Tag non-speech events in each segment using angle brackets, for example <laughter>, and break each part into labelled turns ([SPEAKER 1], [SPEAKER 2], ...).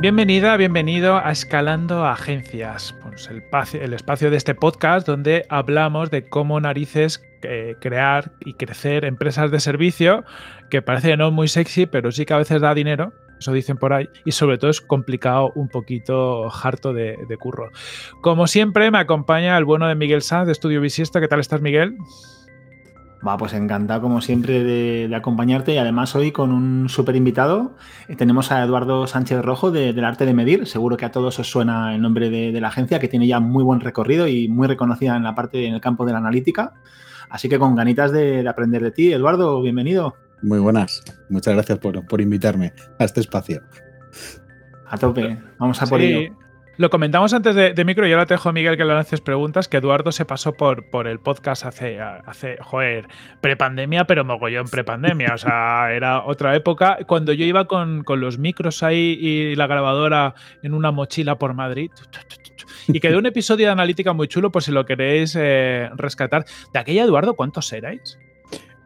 [SPEAKER 1] Bienvenida, bienvenido a Escalando Agencias, pues el, espacio de este podcast donde hablamos de cómo narices eh, crear y crecer empresas de servicio, que parece no muy sexy, pero sí que a veces da dinero, eso dicen por ahí, y sobre todo es complicado, un poquito harto de, de curro. Como siempre, me acompaña el bueno de Miguel Sanz de Estudio Visista. ¿Qué tal estás, Miguel?
[SPEAKER 2] Va, pues encantado como siempre de, de, acompañarte y además hoy con un súper invitado. Eh, tenemos a Eduardo Sánchez Rojo de, del Arte de Medir. Seguro que a todos os suena el nombre de, de, la agencia que tiene ya muy buen recorrido y muy reconocida en la parte, en el campo de la analítica. Así que con ganitas de, aprender de ti, Eduardo, bienvenido.
[SPEAKER 3] Muy buenas. Muchas gracias por, por invitarme a este espacio.
[SPEAKER 2] A tope, vamos a por sí. ello.
[SPEAKER 1] Lo comentamos antes de, micro y ahora te dejo, Miguel, que le lances preguntas, que Eduardo se pasó por, por el podcast hace, hace, joder, prepandemia, pero mogollón prepandemia. O sea, <laughs> era otra época. Cuando yo iba con, con los micros ahí y la grabadora en una mochila por Madrid. Y quedó un episodio de analítica muy chulo, por si lo queréis eh, rescatar. De aquella, Eduardo, ¿cuántos erais?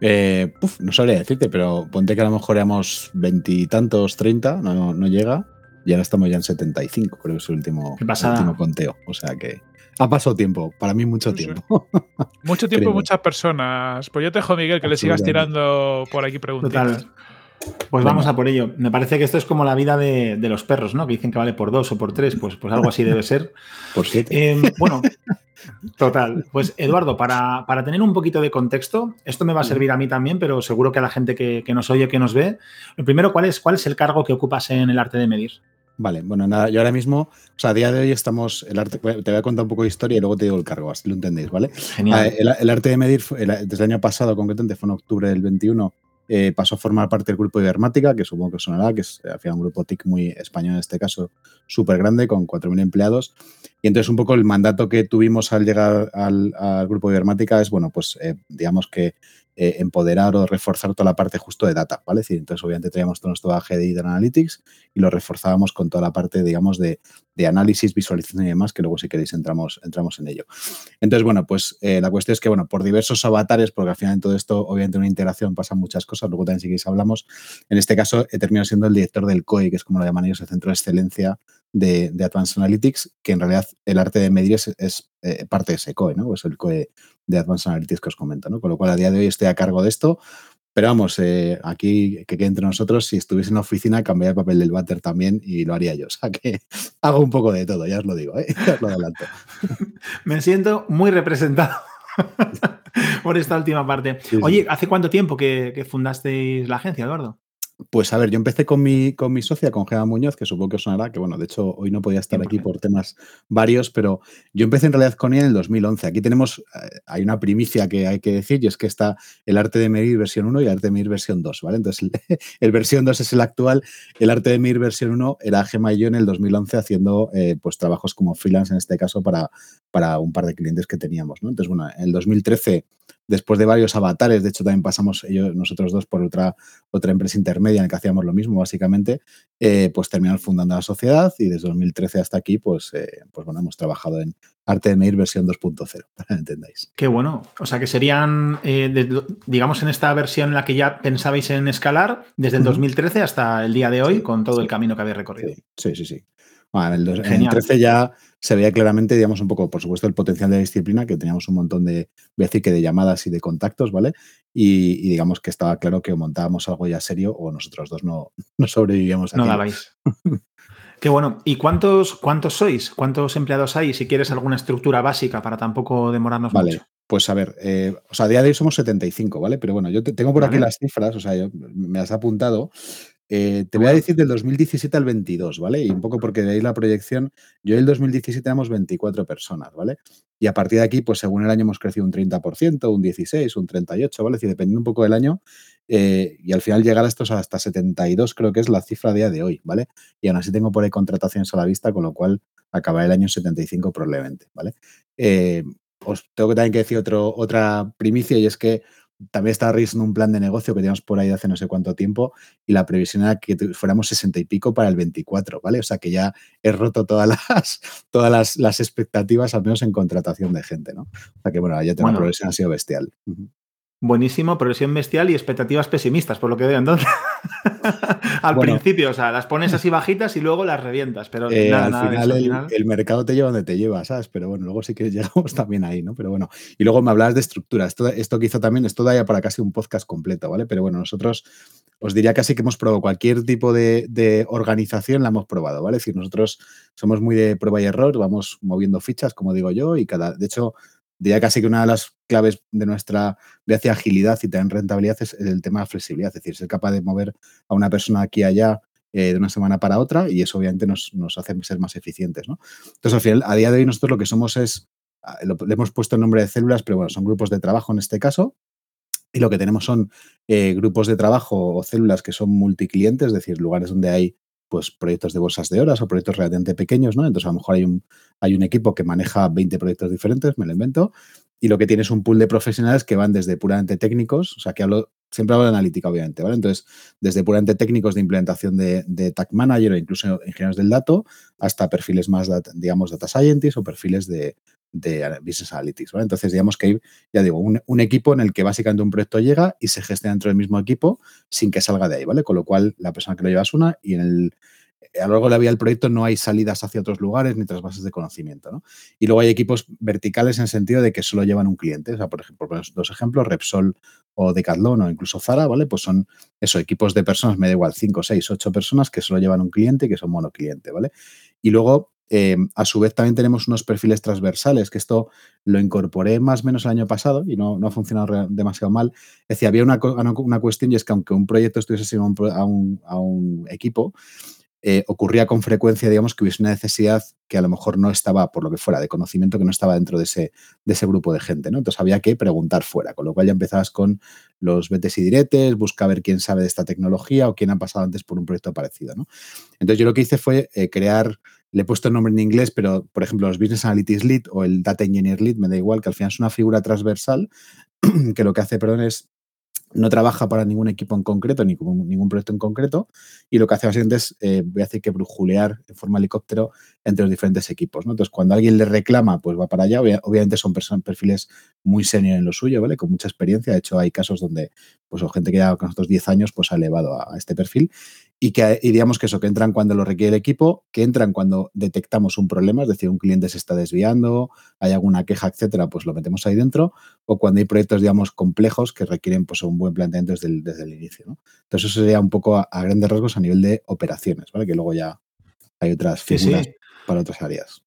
[SPEAKER 3] Eh, no sabría decirte, pero ponte que a lo mejor éramos veintitantos, treinta, no, no llega y ahora estamos ya en 75, creo que es el último, el último conteo. O sea que ha pasado tiempo, para mí mucho tiempo. <laughs>
[SPEAKER 1] mucho tiempo, muchas personas. Pues yo te dejo, Miguel, que le sigas tirando por aquí preguntas.
[SPEAKER 2] Total. Pues vamos a por ello. Me parece que esto es como la vida de, de, los perros, ¿no? Que dicen que vale por dos o por tres, pues, pues algo así debe ser. <laughs>
[SPEAKER 3] por siete.
[SPEAKER 2] Eh, bueno, <laughs> total. Pues Eduardo, para, para, tener un poquito de contexto, esto me va a servir a mí también, pero seguro que a la gente que, que nos oye, que nos ve. Lo primero, ¿cuál es, ¿cuál es el cargo que ocupas en el arte de medir?
[SPEAKER 3] Vale, bueno, nada, yo ahora mismo, o sea, a día de hoy estamos, el arte, te voy a contar un poco de historia y luego te digo el cargo, así lo entendéis, ¿vale?
[SPEAKER 2] Genial.
[SPEAKER 3] El, el arte de medir, el, desde el año pasado concretamente, fue en octubre del 21, eh, pasó a formar parte del grupo Ibermática, que supongo que sonará, que es al final un grupo TIC muy español en este caso, súper grande, con 4.000 empleados. Y entonces un poco el mandato que tuvimos al llegar al, al grupo Ibermática es, bueno, pues eh, digamos que eh, empoderar o reforzar toda la parte justo de data, ¿vale? Es decir, entonces obviamente traíamos todo nuestro bagaje de Analytics y lo reforzábamos con toda la parte, digamos, de, análisis, visualización y demás, que luego si queréis entramos, entramos en ello. Entonces, bueno, pues eh, la cuestión es que, bueno, por diversos avatares, porque al final en todo esto, obviamente una integración pasan muchas cosas, luego también si queréis hablamos, en este caso he terminado siendo el director del COE, que es como lo llaman ellos, el Centro de Excelencia de, de, Advanced Analytics, que en realidad el arte de medir es, es eh, parte de ese COE, ¿no? Es el COE de Advanced Analytics que os comento, ¿no? Con lo cual a día de hoy estoy a cargo de esto. Pero vamos, eh, aquí que quede entre nosotros, si estuviese en la oficina, cambiaría el papel del váter también y lo haría yo. O sea que <laughs> hago un poco de todo, ya os lo digo, ¿eh? <laughs> ya os lo adelanto.
[SPEAKER 2] Me siento muy representado <laughs> por esta última parte. Sí, Oye, ¿hace cuánto tiempo que, que fundasteis la agencia, Eduardo?
[SPEAKER 3] Pues a ver, yo empecé con mi, con mi socia, con Gema Muñoz, que supongo que os sonará, que bueno, de hecho hoy no podía estar aquí por temas varios, pero yo empecé en realidad con ella en el 2011. Aquí tenemos, eh, hay una primicia que hay que decir, y es que está el arte de medir versión 1 y el arte de medir versión 2, ¿vale? Entonces, el, <laughs> el versión 2 es el actual, el arte de medir versión 1 era Gema y yo en el 2011 haciendo eh, pues trabajos como freelance en este caso para, para un par de clientes que teníamos, ¿no? Entonces, bueno, en el 2013 después de varios avatares, de hecho también pasamos ellos, nosotros dos por otra, otra empresa intermedia en la que hacíamos lo mismo básicamente, eh, pues terminamos fundando la sociedad y desde 2013 hasta aquí pues, eh, pues bueno, hemos trabajado en Arte de Medir versión 2.0, <laughs> para que entendáis.
[SPEAKER 2] Qué bueno, o sea que serían, eh, de, digamos, en esta versión en la que ya pensabais en escalar, desde el 2013 hasta el día de hoy, con todo el camino que habéis recorrido.
[SPEAKER 3] Sí, sí, sí. Bueno, en, el, en el 13 ya se veía claramente, digamos, un poco, por supuesto, el potencial de la disciplina, que teníamos un montón de, voy a decir que de llamadas y de contactos, ¿vale? Y, y, digamos que estaba claro que montábamos algo ya serio o nosotros dos no, no sobrevivíamos.
[SPEAKER 2] No dabais. Qué bueno. ¿Y cuántos, cuántos sois? ¿Cuántos empleados hay? Si quieres alguna estructura básica para tampoco demorarnos
[SPEAKER 3] vale.
[SPEAKER 2] mucho.
[SPEAKER 3] Pues a ver, eh, o sea, a día de hoy somos 75, ¿vale? Pero bueno, yo te, tengo por vale. aquí las cifras, o sea, yo me las he apuntado. Eh, te voy a decir del 2017 al 22, ¿vale? Y un poco porque veis la proyección, yo en el 2017 éramos 24 personas, ¿vale? Y a partir de aquí, pues según el año hemos crecido un 30%, un 16, un 38, ¿vale? Es decir, dependiendo un poco del año, eh, y al final llegar a estos hasta 72 creo que es la cifra a día de hoy, ¿vale? Y aún así tengo por ahí contrataciones a la vista, con lo cual acabará el año 75 probablemente, ¿vale? Eh, os tengo que también que decir otro, otra primicia y es que también estaba revisando un plan de negocio que teníamos por ahí hace no sé cuánto tiempo y la previsión era que fuéramos 60 y pico para el 24, ¿vale? O sea que ya he roto todas <laughs> las, todas las, las expectativas, al menos en contratación de gente, ¿no? O sea que bueno, ya tengo bueno, una progresión ha sido bestial. Uh -huh.
[SPEAKER 2] Buenísimo, progresión bestial y expectativas pesimistas, por lo que veo entonces. <laughs> al principio, o sea, las pones así bajitas y luego las revientas, pero
[SPEAKER 3] eh, al, final, el, mercado te lleva donde te lleva, ¿sabes? Pero bueno, luego sí que <laughs> llegamos también ahí, ¿no? Pero bueno, y luego me hablabas de estructura. Esto, esto que hizo también, esto da ya para casi un podcast completo, ¿vale? Pero bueno, nosotros os diría casi que hemos probado cualquier tipo de, de organización, la hemos probado, ¿vale? Es decir, nosotros somos muy de prueba y error, vamos moviendo fichas, como digo yo, y cada, de hecho, diría casi que una de las claves de nuestra de hacia agilidad y también rentabilidad es el tema de flexibilidad, es decir, ser capaz de mover a una persona aquí allá eh, de una semana para otra y eso obviamente nos, hace ser más eficientes. ¿no? Entonces, al final, a día de hoy nosotros lo que somos es, ah, le hemos puesto el nombre de células, pero bueno, son grupos de trabajo en este caso. Y lo que tenemos son eh, grupos de trabajo o células que son multiclientes, es decir, lugares donde hay pues proyectos de bolsas de horas o proyectos relativamente pequeños, ¿no? Entonces a lo mejor hay un, hay un equipo que maneja 20 proyectos diferentes, me lo invento, y lo que tiene es un pool de profesionales que van desde puramente técnicos, o sea, que hablo, siempre hablo de analítica, obviamente, ¿vale? Entonces, desde puramente técnicos de implementación de, de Tag Manager o incluso ingenieros del dato, hasta perfiles más, digamos, Data Scientist o perfiles de, de Business Analytics, ¿vale? Entonces, digamos que hay, ya digo, un, un, equipo en el que básicamente un proyecto llega y se gestiona dentro del mismo equipo sin que salga de ahí, ¿vale? Con lo cual, la persona que lo lleva es una y en el, a lo largo de la vía del proyecto no hay salidas hacia otros lugares ni otras bases de conocimiento, ¿no? Y luego hay equipos verticales en el sentido de que solo llevan un cliente, o sea, por ejemplo, dos ejemplos, Repsol o Decathlon o incluso Zara, ¿vale? Pues son eso, equipos de personas, me da igual, cinco, seis, ocho personas que solo llevan un cliente y que son monocliente, ¿vale? Y luego eh, a su vez, también tenemos unos perfiles transversales, que esto lo incorporé más o menos el año pasado y no, ha funcionado demasiado mal. Es decir, había una, una, cuestión y es que aunque un proyecto estuviese asignado a un, a un equipo, eh, ocurría con frecuencia, digamos, que hubiese una necesidad que a lo mejor no estaba, por lo que fuera, de conocimiento que no estaba dentro de ese, de ese grupo de gente, ¿no? Entonces había que preguntar fuera, con lo cual ya empezabas con los vetes y diretes, busca ver quién sabe de esta tecnología o quién ha pasado antes por un proyecto parecido, ¿no? Entonces yo lo que hice fue eh, crear, le he puesto el nombre en inglés, pero por ejemplo los Business Analytics Lead o el Data Engineer Lead, me da igual, que al final es una figura transversal <clears throat> que lo que hace, perdón, es no trabaja para ningún equipo en concreto, ni ningún proyecto en concreto, y lo que hace básicamente es, eh, voy a decir que brujulear en forma helicóptero entre los diferentes equipos. Entonces, cuando alguien le reclama, pues va para allá. Obviamente son personas, perfiles muy senior en lo suyo, ¿vale? Con mucha experiencia. De hecho, hay casos donde, pues, gente que lleva con nosotros 10 años, pues ha elevado a, este perfil. Y que y digamos que eso, que entran cuando lo requiere el equipo, que entran cuando detectamos un problema, es decir, un cliente se está desviando, hay alguna queja, etcétera, pues lo metemos ahí dentro, o cuando hay proyectos, digamos, complejos que requieren pues un buen planteamiento desde el, desde el inicio. ¿no? Entonces, eso sería un poco a, grandes rasgos a nivel de operaciones, ¿vale? Que luego ya hay otras figuras para otras áreas.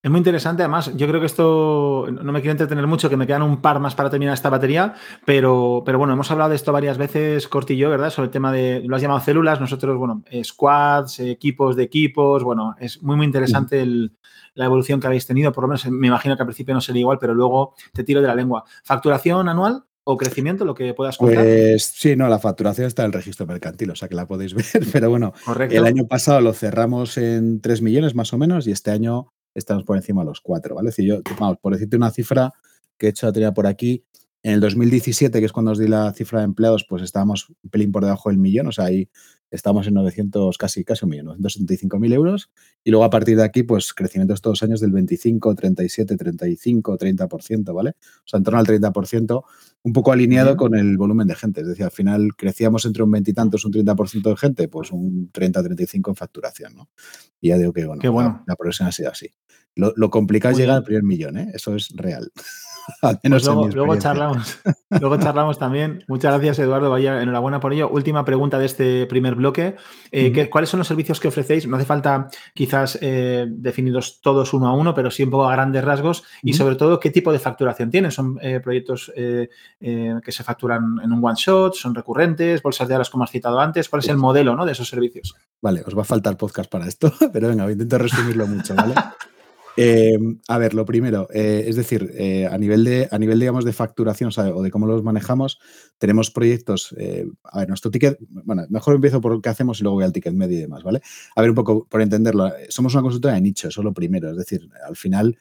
[SPEAKER 2] Es muy interesante, además, yo creo que esto, no me quiero entretener mucho, que me quedan un par más para terminar esta batería, pero, pero bueno, hemos hablado de esto varias veces, Corti y yo, ¿verdad? Sobre el tema de, lo has llamado células, nosotros, bueno, eh, squads, equipos de equipos, bueno, es muy, muy interesante la evolución que habéis tenido, por lo menos me imagino que al principio no sería igual, pero luego te tiro de la lengua. ¿Facturación anual? o crecimiento, lo que puedas contar?
[SPEAKER 3] Pues sí, no, la facturación está en el registro mercantil, o sea que la podéis <laughs> ver, pero bueno, el año pasado lo cerramos en 3 millones más o menos y este año estamos por encima de los 4, ¿vale? Si yo, vamos, por decirte una cifra que he hecho la tenía por aquí, en el 2017, que es cuando os di la cifra de empleados, pues estábamos un pelín por debajo del millón, o sea, ahí estamos en 900, casi, casi un millón, 975.000 euros. Y luego a partir de aquí, pues crecimientos todos los años del 25, 37, 35, 30%, ¿vale? O sea, en torno al 30%, un poco alineado con el volumen de gente. Es decir, al final crecíamos entre un veintitantos, un 30% de gente, pues un 30, 35 en facturación, ¿no? Y ya digo que, bueno,
[SPEAKER 2] bueno.
[SPEAKER 3] La, progresión ha sido así. Lo, complicado es llegar al primer millón, ¿eh? Eso es real. <laughs>
[SPEAKER 2] Pues luego, charlamos, luego charlamos también. Muchas gracias, Eduardo. Vaya, enhorabuena por ello. Última pregunta de este primer bloque. Eh, ¿Cuáles son los servicios que ofrecéis? No hace falta quizás eh, definirlos todos uno a uno, pero sí un poco a grandes rasgos. Y sobre todo, ¿qué tipo de facturación tienen? ¿Son eh, proyectos que se facturan en un one shot? ¿Son recurrentes? ¿Bolsas de horas como has citado antes? ¿Cuál es el modelo ¿no? de esos servicios?
[SPEAKER 3] Vale, os va a faltar podcast para esto, <laughs> pero venga, intento resumirlo mucho, ¿vale? <laughs> Eh, a ver, lo primero, eh, es decir, eh, a, nivel de, a nivel, digamos, de facturación o, de cómo los manejamos, tenemos proyectos. a ver, nuestro ticket, bueno, mejor empiezo por lo que hacemos y luego voy al ticket medio y demás, ¿vale? A ver, un poco por entenderlo, somos una consultora de nicho, eso es lo primero, es decir, al final.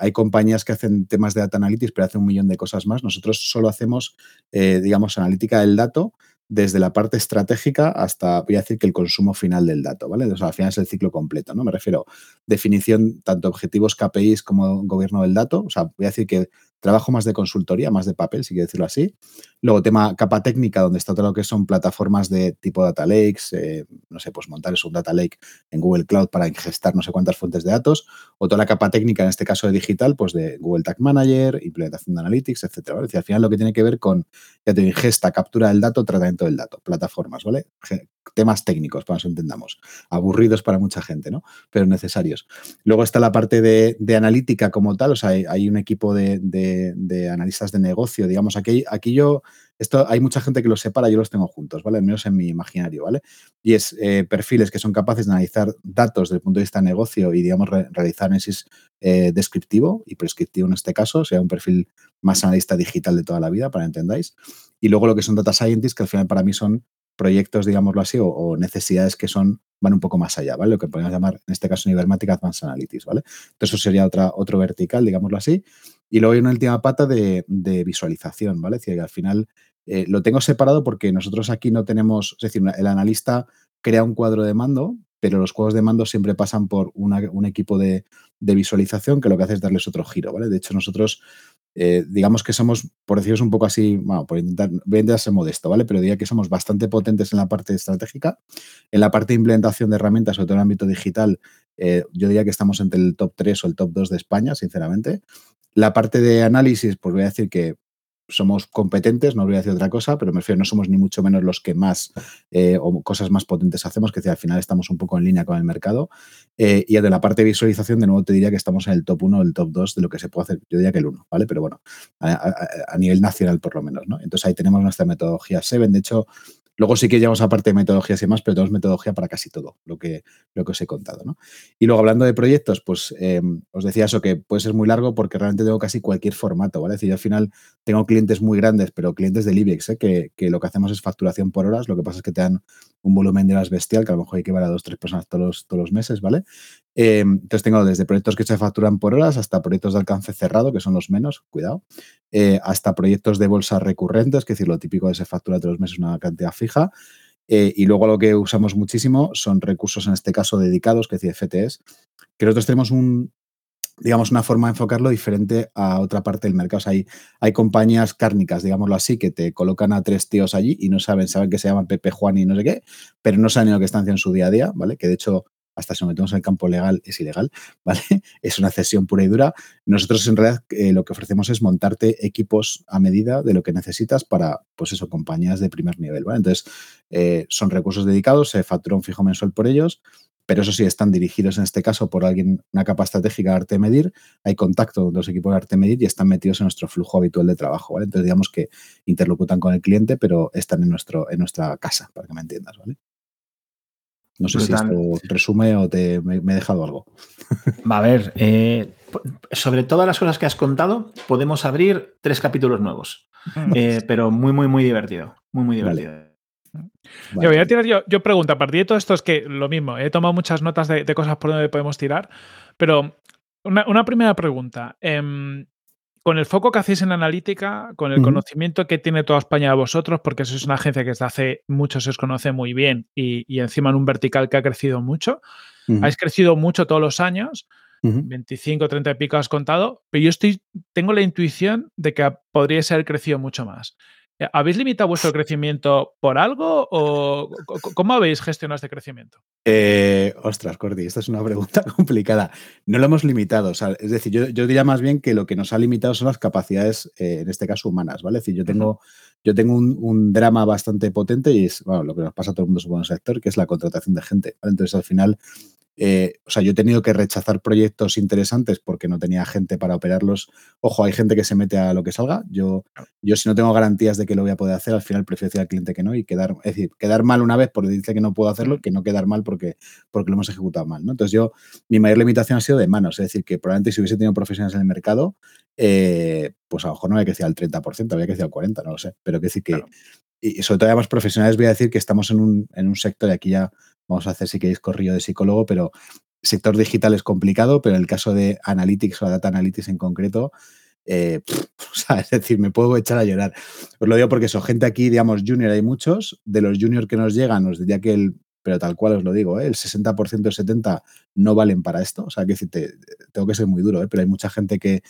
[SPEAKER 3] hay compañías que hacen temas de data analytics, pero hacen un millón de cosas más. Nosotros solo hacemos, digamos, analítica del dato desde la parte estratégica hasta, voy a decir que el consumo final del dato, ¿vale? O sea, al final es el ciclo completo, ¿no? Me refiero definición tanto objetivos KPIs como gobierno del dato. O sea, voy a decir que trabajo más de consultoría, más de papel, si quiero decirlo así. Luego, tema capa técnica, donde está todo lo que son plataformas de tipo data lakes, eh, no sé, pues montar un data lake en Google Cloud para ingestar no sé cuántas fuentes de datos, o toda la capa técnica, en este caso de digital, pues de Google Tag Manager, implementación de Analytics, etcétera. ¿vale? al final lo que tiene que ver con, ya te ingesta, captura del dato, tratamiento del dato, plataformas, ¿vale? Temas técnicos, para que nos entendamos. Aburridos para mucha gente, ¿no? Pero necesarios. Luego está la parte de, analítica como tal, o sea, hay, un equipo de, analistas de negocio, digamos, aquí, aquí yo esto hay mucha gente que los separa, yo los tengo juntos, ¿vale? Al menos en mi imaginario, ¿vale? Y es eh, perfiles que son capaces de analizar datos desde el punto de vista de negocio y, digamos, realizar análisis eh, descriptivo y prescriptivo en este caso, sea un perfil más analista digital de toda la vida, para que entendáis. Y luego lo que son data scientists, que al final para mí son proyectos, digámoslo así, o, necesidades que son van un poco más allá, ¿vale? Lo que podemos llamar, en este caso, en Advanced Analytics, ¿vale? Entonces, eso sería otra, otro vertical, digámoslo así. Y luego hay una última pata de, visualización, ¿vale? Es decir, que al final eh, lo tengo separado porque nosotros aquí no tenemos, es decir, el analista crea un cuadro de mando, pero los cuadros de mando siempre pasan por un equipo de, visualización que lo que hace es darles otro giro, ¿vale? De hecho, nosotros, eh, digamos que somos, por deciros un poco así, bueno, por intentar, voy a intentar ser modesto, ¿vale? Pero diría que somos bastante potentes en la parte estratégica. En la parte de implementación de herramientas, sobre todo en el ámbito digital, eh, yo diría que estamos entre el top 3 o el top 2 de España, sinceramente. La parte de análisis, pues voy a decir que somos competentes, no voy a decir otra cosa, pero me refiero, no somos ni mucho menos los que más eh, o cosas más potentes hacemos, que al final estamos un poco en línea con el mercado. Eh, y de la parte de visualización, de nuevo te diría que estamos en el top 1 o el top 2 de lo que se puede hacer. Yo diría que el 1, ¿vale? Pero bueno, a, nivel nacional por lo menos, ¿no? Entonces ahí tenemos nuestra metodología Seven. De hecho, Luego sí que llevamos aparte de metodologías y más, pero tenemos metodología para casi todo lo que, lo que os he contado. ¿no? Y luego hablando de proyectos, pues eh, os decía eso que puede ser muy largo porque realmente tengo casi cualquier formato. ¿vale? Es decir, yo al final tengo clientes muy grandes, pero clientes del IBEX, ¿eh? que, que, lo que hacemos es facturación por horas. Lo que pasa es que te dan un volumen de horas bestial, que a lo mejor hay que ver a dos, tres personas todos los, todos los meses, ¿vale? Eh, entonces tengo desde proyectos que se facturan por horas hasta proyectos de alcance cerrado, que son los menos, cuidado, eh, hasta proyectos de bolsa recurrentes, que es decir, lo típico de se factura todos los meses una cantidad fija. Eh, y luego lo que usamos muchísimo son recursos, en este caso, dedicados, que es decir, FTS, que nosotros tenemos un, digamos, una forma de enfocarlo diferente a otra parte del mercado. O sea, hay, hay compañías cárnicas, digámoslo así, que te colocan a tres tíos allí y no saben, saben que se llaman Pepe, Juan y no sé qué, pero no saben lo que están haciendo en su día a día, ¿vale? Que de hecho, hasta si nos metemos en el campo legal, es ilegal, <laughs> ¿vale? Es una cesión pura y dura. Nosotros, en realidad, eh, lo que ofrecemos es montarte equipos a medida de lo que necesitas para, pues eso, compañías de primer nivel, ¿vale? Entonces, eh, son recursos dedicados, se factura un fijo mensual por ellos pero eso sí, están dirigidos en este caso por alguien, una capa estratégica de arte medir, hay contacto con los equipos de arte medir y están metidos en nuestro flujo habitual de trabajo, ¿vale? Entonces, digamos que interlocutan con el cliente, pero están en, nuestro, en nuestra casa, para que me entiendas, ¿vale? No sé si esto resume o te, me, he dejado algo.
[SPEAKER 2] Va a ver, eh, sobre todas las cosas que has contado, podemos abrir tres capítulos nuevos, eh, pero muy, muy, muy divertido, muy, muy divertido.
[SPEAKER 1] Yo voy a tirar yo, yo pregunto, a partir de todo esto es que lo mismo, he tomado muchas notas de, cosas por donde podemos tirar, pero una, primera pregunta. Em, con el foco que hacéis en analítica, con el conocimiento que tiene toda España de vosotros, porque eso es una agencia que desde hace mucho se os conoce muy bien y, encima en un vertical que ha crecido mucho, habéis crecido mucho todos los años, 25, 30 y pico has contado, pero yo estoy, tengo la intuición de que podría ser crecido mucho más. Eh, ¿Habéis limitado vuestro crecimiento por algo o cómo habéis gestionado este crecimiento?
[SPEAKER 3] Eh, ostras, Cordy, esta es una pregunta <laughs> complicada. No lo hemos limitado. es decir, yo, diría más bien que lo que nos ha limitado son las capacidades, eh, en este caso, humanas, ¿vale? Es decir, yo tengo, yo tengo un, drama bastante potente y es bueno, lo que nos pasa a todo el mundo, supongo, en el sector, que es la contratación de gente. Entonces, al final, eh, o sea, yo he tenido que rechazar proyectos interesantes porque no tenía gente para operarlos. Ojo, hay gente que se mete a lo que salga. Yo, yo si no tengo garantías de que lo voy a poder hacer, al final prefiero decir al cliente que no y quedar, es decir, quedar mal una vez porque dice que no puedo hacerlo, que no quedar mal porque, porque lo hemos ejecutado mal. ¿no? Entonces yo, mi mayor limitación ha sido de manos. Es decir, que probablemente si hubiese tenido profesionales en el mercado, eh, pues a lo mejor no había que decir al 30%, había que decir al 40%, no lo sé. Pero que decir que, y sobre todo además profesionales, voy a decir que estamos en un, en un sector, y aquí ya vamos a hacer si queréis corrillo de psicólogo, pero sector digital es complicado, pero en el caso de Analytics o Data Analytics en concreto, eh, <laughs> es decir, me puedo echar a llorar. Os lo digo porque son gente aquí, digamos, junior hay muchos, de los juniors que nos llegan, os diría que el, pero tal cual os lo digo, ¿eh? el 60% o 70% no valen para esto, o sea, que tengo que ser muy duro, ¿eh? pero hay mucha gente que,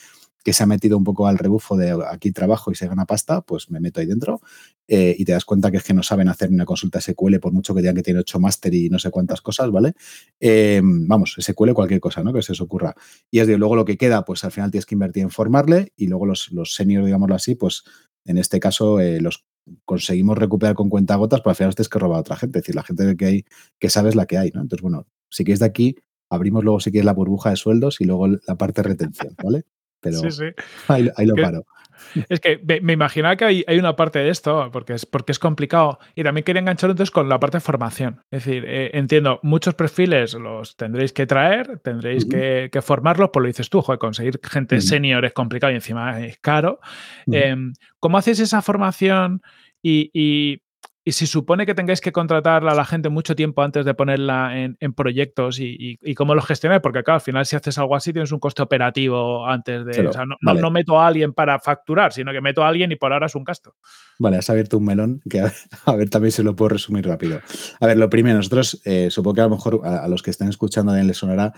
[SPEAKER 3] que se ha metido un poco al rebufo de aquí trabajo y se gana pasta, pues me meto ahí dentro eh, y te das cuenta que es que no saben hacer una consulta SQL por mucho que digan que tiene 8 máster y no sé cuántas cosas, ¿vale? Eh, vamos, SQL cualquier cosa, ¿no? Que se os ocurra. Y es de luego lo que queda, pues al final tienes que invertir en formarle y luego los, los seniors, digámoslo así, pues en este caso eh, los conseguimos recuperar con cuentagotas, pero al final tienes que robar a otra gente. Es decir, la gente que hay que sabe es la que hay, ¿no? Entonces, bueno, si quieres de aquí, abrimos luego si quieres la burbuja de sueldos y luego la parte de retención, ¿vale? Pero sí, sí. <laughs> Ahí, lo paro.
[SPEAKER 1] Es que me, imaginaba que hay, hay, una parte de esto, porque es, porque es complicado, y también quería enganchar entonces con la parte de formación. Es decir, eh, entiendo, muchos perfiles los tendréis que traer, tendréis que, formarlos, pues lo dices tú, joder, conseguir gente senior es complicado y encima es caro. Em, ¿Cómo haces esa formación y y si supone que tengáis que contratar a la gente mucho tiempo antes de ponerla en, proyectos y, cómo lo gestionáis, porque claro, al final si haces algo así tienes un coste operativo antes de... o sea, no, meto a alguien para facturar, sino que meto a alguien y por ahora es un gasto.
[SPEAKER 3] Vale, has abierto un melón que <laughs> a ver, también se lo puedo resumir rápido. A ver, lo primero, nosotros, eh, supongo que a lo mejor a, los que estén escuchando también les sonará,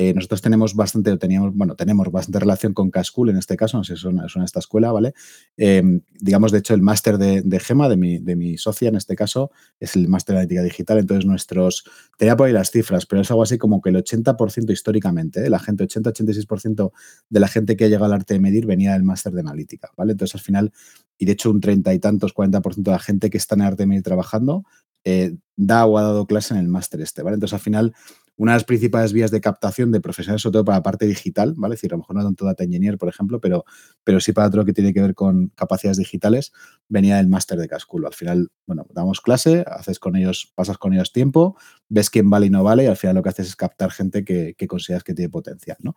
[SPEAKER 3] eh, nosotros tenemos bastante, teníamos, bueno, tenemos bastante relación con Cascool en este caso, no sé si suena, esta escuela, ¿vale? Eh, digamos, de hecho, el máster de, Gema, de mi, de mi socia en este caso, es el máster de analítica digital, entonces nuestros, tenía por ahí las cifras, pero es algo así como que el 80% históricamente, la gente, 80-86% de la gente que ha llegado al arte de medir venía del máster de analítica, ¿vale? Entonces, al final, y de hecho un treinta y tantos, 40% de la gente que está en arte de medir trabajando eh, da o ha dado clase en el máster este, ¿vale? Entonces, al final, una de las principales vías de captación de profesionales, sobre todo para la parte digital, ¿vale? Es decir, a lo mejor no tanto data engineer, por ejemplo, pero, pero sí para todo lo que tiene que ver con capacidades digitales, venía del máster de Casculo. Al final, bueno, damos clase, haces con ellos, pasas con ellos tiempo, ves quién vale y no vale, y al final lo que haces es captar gente que, que consideras que tiene potencial, ¿no?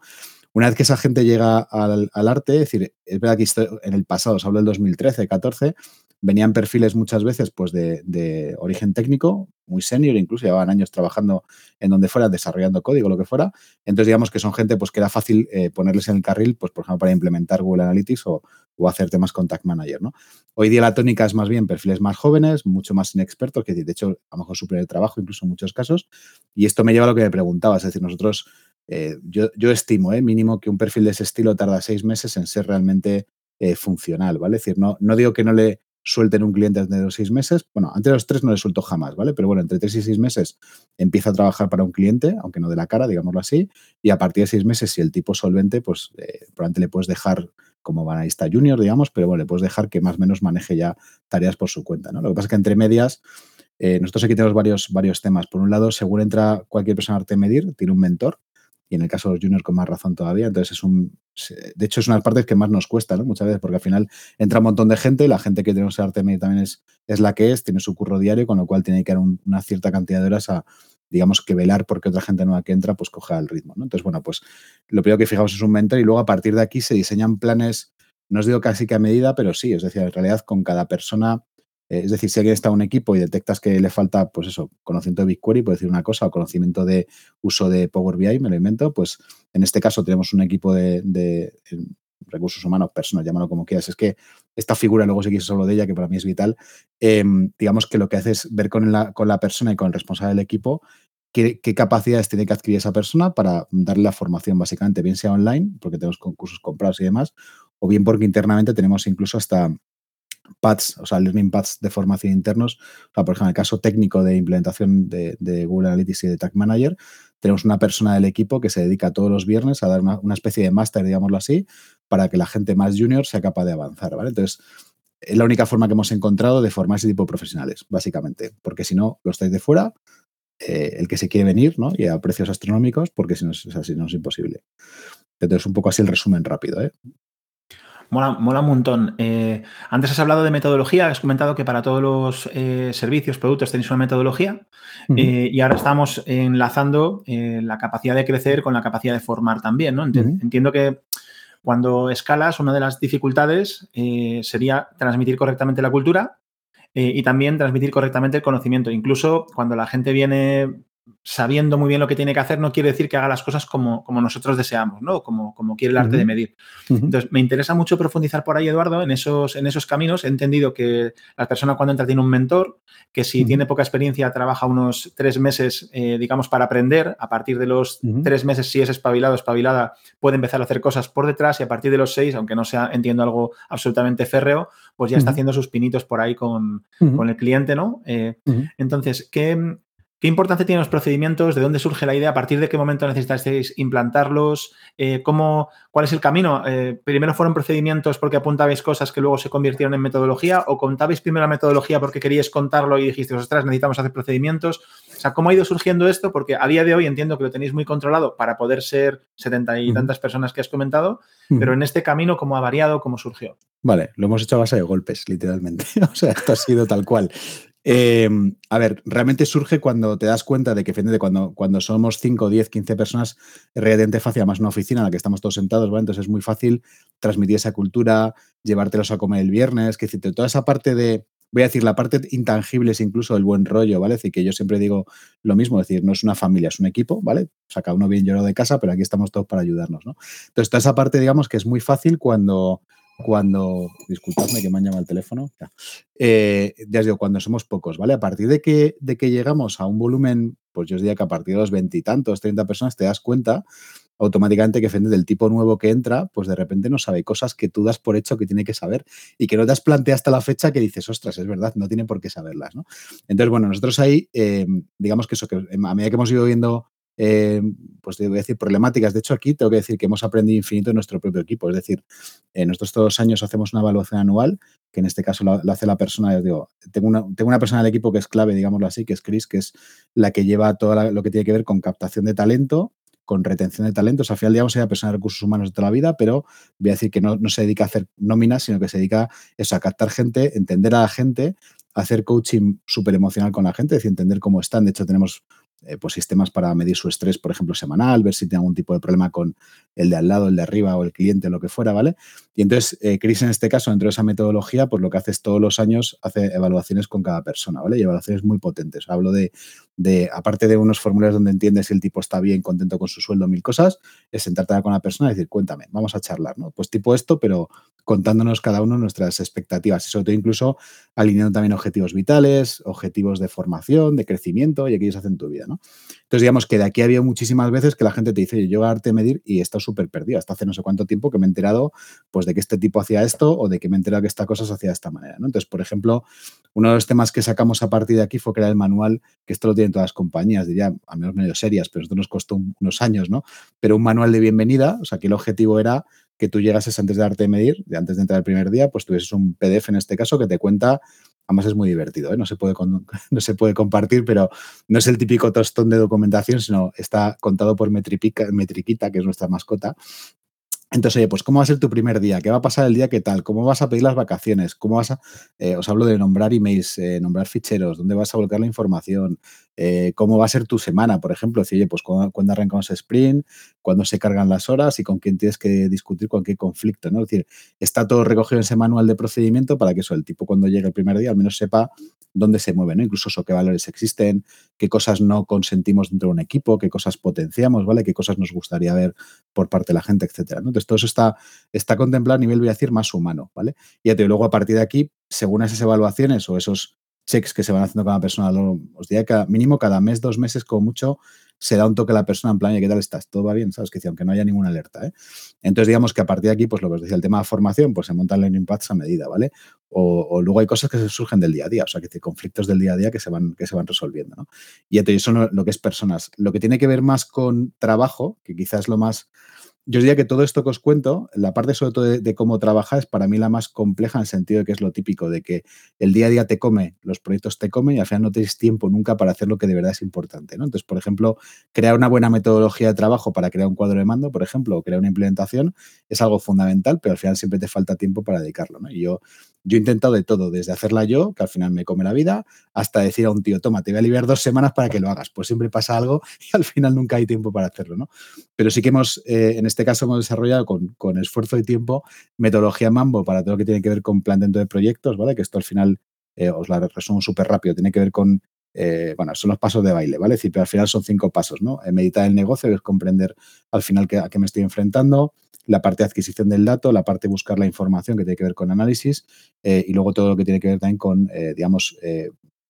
[SPEAKER 3] Una vez que esa gente llega al, arte, es decir, es verdad que en el pasado, os hablo del 2013, 14, venían perfiles muchas veces pues de, origen técnico, muy senior, incluso llevaban años trabajando en donde fuera, desarrollando código, lo que fuera. Entonces, digamos que son gente pues que era fácil eh, ponerles en el carril, pues por ejemplo, para implementar Google Analytics o, hacer temas con Tag Manager, ¿no? Hoy día la tónica es más bien perfiles más jóvenes, mucho más inexpertos, que de hecho a lo mejor supera el trabajo incluso en muchos casos. Y esto me lleva a lo que me preguntabas, es decir, nosotros eh, yo, estimo, eh, mínimo, que un perfil de ese estilo tarda seis meses en ser realmente funcional, ¿vale? Es decir, no, no digo que no le suelten un cliente antes de los seis meses. Bueno, antes de los tres no le suelto jamás, ¿vale? Pero bueno, entre tres y seis meses empieza a trabajar para un cliente, aunque no de la cara, digámoslo así, y a partir de seis meses, si el tipo solvente, pues probablemente le puedes dejar como banalista junior, digamos, pero bueno, le puedes dejar que más o menos maneje ya tareas por su cuenta, ¿no? Lo que pasa es que entre medias, nosotros aquí tenemos varios, varios temas. Por un lado, según entra cualquier persona a medir, tiene un mentor, y en el caso de los juniors con más razón todavía. Entonces es un, de hecho es una de las partes que más nos cuesta, ¿no? Muchas veces porque al final entra un montón de gente, la gente que tenemos en arte también es, es la que es, tiene su curro diario, con lo cual tiene que dar una cierta cantidad de horas a, digamos, que velar porque otra gente nueva que entra, pues coja el ritmo, ¿no? Entonces, bueno, pues lo primero que fijamos es un mentor y luego a partir de aquí se diseñan planes, no os digo casi que a medida, pero sí, es decir, en realidad con cada persona es decir, si alguien está en un equipo y detectas que le falta, pues eso, conocimiento de BigQuery, por decir una cosa, o conocimiento de uso de Power BI, me lo invento, pues en este caso tenemos un equipo de, eh, recursos humanos, personas, llámalo como quieras. Es que esta figura, luego si quieres solo de ella, que para mí es vital, em, digamos que lo que hace es ver con la, persona y con el responsable del equipo qué, capacidades tiene que adquirir esa persona para darle la formación, básicamente, bien sea online, porque tenemos concursos comprados y demás, o bien porque internamente tenemos incluso hasta pads, o sea, learning pads de formación internos. O sea, por ejemplo, en el caso técnico de implementación de, Google Analytics y de Tag Manager, tenemos una persona del equipo que se dedica todos los viernes a dar una, especie de máster, digámoslo así, para que la gente más junior sea capaz de avanzar, ¿vale? Entonces, es la única forma que hemos encontrado de formar ese tipo de profesionales, básicamente, porque si no, lo estáis de fuera, eh, el que se quiere venir, ¿no? Y a precios astronómicos, porque si no, es, así, no es imposible. Entonces, un poco así el resumen rápido, ¿eh?
[SPEAKER 2] Mola, un montón. Eh, antes has hablado de metodología, has comentado que para todos los eh, servicios, productos tenéis una metodología eh, y ahora estamos enlazando la capacidad de crecer con la capacidad de formar también, ¿no? Entiendo que cuando escalas, una de las dificultades sería transmitir correctamente la cultura y también transmitir correctamente el conocimiento. Incluso cuando la gente viene sabiendo muy bien lo que tiene que hacer, no quiere decir que haga las cosas como, como nosotros deseamos, ¿no? Como, como quiere el arte de medir. Entonces, me interesa mucho profundizar por ahí, Eduardo, en esos, en esos caminos. He entendido que la persona cuando entra tiene un mentor, que si tiene poca experiencia trabaja unos tres meses, eh, digamos, para aprender. A partir de los tres meses, si es espabilado, espabilada, puede empezar a hacer cosas por detrás y a partir de los seis, aunque no sea, entiendo, algo absolutamente férreo, pues ya está haciendo sus pinitos por ahí con, con el cliente, ¿no? Eh, entonces, ¿qué, ¿Qué importancia tienen los procedimientos? ¿De dónde surge la idea? ¿A partir de qué momento necesitasteis implantarlos? Eh, ¿cómo, ¿Cuál es el camino? Eh, ¿Primero fueron procedimientos porque apuntabais cosas que luego se convirtieron en metodología? ¿O contabais primero la metodología porque queríais contarlo y dijisteis, ostras, necesitamos hacer procedimientos? O sea, ¿cómo ha ido surgiendo esto? Porque a día de hoy entiendo que lo tenéis muy controlado para poder ser setenta y tantas personas que has comentado, pero en este camino, ¿cómo ha variado? ¿Cómo surgió?
[SPEAKER 3] Vale, lo hemos hecho a base de golpes, literalmente. <laughs> o sea, esto ha sido tal cual. Em, a ver, realmente surge cuando te das cuenta de que cuando, cuando somos 5, 10, 15 personas, es realmente fácil, además una oficina en la que estamos todos sentados, ¿vale? Entonces es muy fácil transmitir esa cultura, llevártelos a comer el viernes, que decirte, toda esa parte de, voy a decir, la parte intangible es incluso el buen rollo, ¿vale? Es decir, que yo siempre digo lo mismo, es decir, no es una familia, es un equipo, ¿vale? O sea, cada uno bien llorado de casa, pero aquí estamos todos para ayudarnos, ¿no? Entonces, toda esa parte, digamos, que es muy fácil cuando cuando, disculpadme que me han llamado el teléfono, ya, eh, ya digo, cuando somos pocos, ¿vale? A partir de que, de que llegamos a un volumen, pues yo os diría que a partir de los veintitantos, treinta personas, te das cuenta automáticamente que gente del tipo nuevo que entra, pues de repente no sabe cosas que tú das por hecho que tiene que saber y que no te has planteado hasta la fecha que dices, ostras, es verdad, no tiene por qué saberlas, ¿no? Entonces, bueno, nosotros ahí, eh, digamos que eso, que a medida que hemos ido viendo eh, pues voy a decir, problemáticas. De hecho, aquí tengo que decir que hemos aprendido infinito en nuestro propio equipo. Es decir, eh, nosotros todos los años hacemos una evaluación anual, que en este caso lo, hace la persona, digo, tengo una, tengo una persona del equipo que es clave, digámoslo así, que es Chris, que es la que lleva todo lo que tiene que ver con captación de talento, con retención de talentos. Al final, digamos, ella persona de recursos humanos de toda la vida, pero voy a decir que no, se dedica a hacer nóminas, sino que se dedica eso, a captar gente, entender a la gente, hacer coaching súper emocional con la gente, es decir, entender cómo están. De hecho, tenemos eh, pues sistemas para medir su estrés, por ejemplo, semanal, ver si tiene algún tipo de problema con el de al lado, el de arriba o el cliente, lo que fuera, ¿vale? Y entonces, eh, Chris en este caso, dentro de esa metodología, pues lo que hace es todos los años, hace evaluaciones con cada persona, ¿vale? Y evaluaciones muy potentes. Hablo de, aparte de unos formularios donde entiendes si el tipo está bien, contento con su sueldo, mil cosas, es sentarte con la persona y decir, cuéntame, vamos a charlar, ¿no? Pues tipo esto, pero contándonos cada uno nuestras expectativas y sobre todo incluso alineando también objetivos vitales, objetivos de formación, de crecimiento y qué ellos hacen tu vida, ¿no? Entonces, digamos que de aquí ha habido muchísimas veces que la gente te dice, yo arte medir y he estado súper perdido. Hasta hace no sé cuánto tiempo que me he enterado pues, de que este tipo hacía esto o de que me he enterado que esta cosa se hacía de esta manera. ¿no? Entonces, por ejemplo, uno de los temas que sacamos a partir de aquí fue crear el manual, que esto lo todas las compañías, diría, a menos medio serias, pero esto nos costó unos años, ¿no? Pero un manual de bienvenida, o sea, que el objetivo era que tú llegases antes de darte medir, de antes de entrar el primer día, pues tuvieses un PDF en este caso que te cuenta Además es muy divertido, ¿eh? no, se puede <laughs> no se puede compartir, pero no es el típico tostón de documentación, sino está contado por Metriquita, que es nuestra mascota, entonces, oye, pues ¿cómo va a ser tu primer día? ¿Qué va a pasar el día? ¿Qué tal? ¿Cómo vas a pedir las vacaciones? ¿Cómo vas a...? Eh, os hablo de nombrar emails, eh, nombrar ficheros, dónde vas a volcar la información, eh, cómo va a ser tu semana, por ejemplo. Decir, oye, pues ¿cuándo, arrancamos sprint, cuándo se cargan las horas y con quién tienes que discutir cualquier conflicto, ¿no? Es decir, está todo recogido en ese manual de procedimiento para que eso, el tipo cuando llegue el primer día al menos sepa dónde se mueve. Incluso eso, qué valores existen, qué cosas no consentimos dentro de un equipo, qué cosas potenciamos, ¿vale? Qué cosas nos gustaría ver por parte de la gente, etcétera. Entonces, todo eso está, está contemplado a nivel, voy a decir, más humano, ¿vale? Y luego a partir de aquí, según esas evaluaciones o esos checks que se van haciendo la persona, os diría que mínimo cada mes, dos meses, como mucho, se da un toque a la persona en plan, ¿qué tal estás? ¿Todo va bien? ¿Sabes? Que aunque no haya ninguna alerta. ¿eh? Entonces, digamos que a partir de aquí, pues lo que os decía, el tema de formación, pues se montan learning paths a medida, ¿vale? O, luego hay cosas que se surgen del día a día, o sea, que conflictos del día a día que se van, que se van resolviendo, ¿no? Y eso lo, lo que es personas. Lo que tiene que ver más con trabajo, que quizás lo más yo diría que todo esto que os cuento, la parte sobre todo de, cómo trabaja es para mí la más compleja en el sentido de que es lo típico, de que el día a día te come, los proyectos te comen y al final no tienes tiempo nunca para hacer lo que de verdad es importante. ¿no? Entonces, por ejemplo, crear una buena metodología de trabajo para crear un cuadro de mando, por ejemplo, o crear una implementación, es algo fundamental, pero al final siempre te falta tiempo para dedicarlo. ¿no? Y yo yo he intentado de todo, desde hacerla yo, que al final me come la vida, hasta decir a un tío, toma, te voy a liberar dos semanas para que lo hagas. Pues siempre pasa algo <laughs> y al final nunca hay tiempo para hacerlo, ¿no? Pero sí que hemos, eh, en este caso, hemos desarrollado con, con, esfuerzo y tiempo metodología Mambo para todo lo que tiene que ver con plan dentro de proyectos, ¿vale? Que esto al final, eh, os la resumo súper rápido, tiene que ver con eh, bueno, son los pasos de baile, ¿vale? Es decir, pero al final son cinco pasos, ¿no? Eh, meditar el negocio, es comprender al final a qué me estoy enfrentando, la parte de adquisición del dato, la parte de buscar la información que tiene que ver con análisis eh, y luego todo lo que tiene que ver también con, digamos,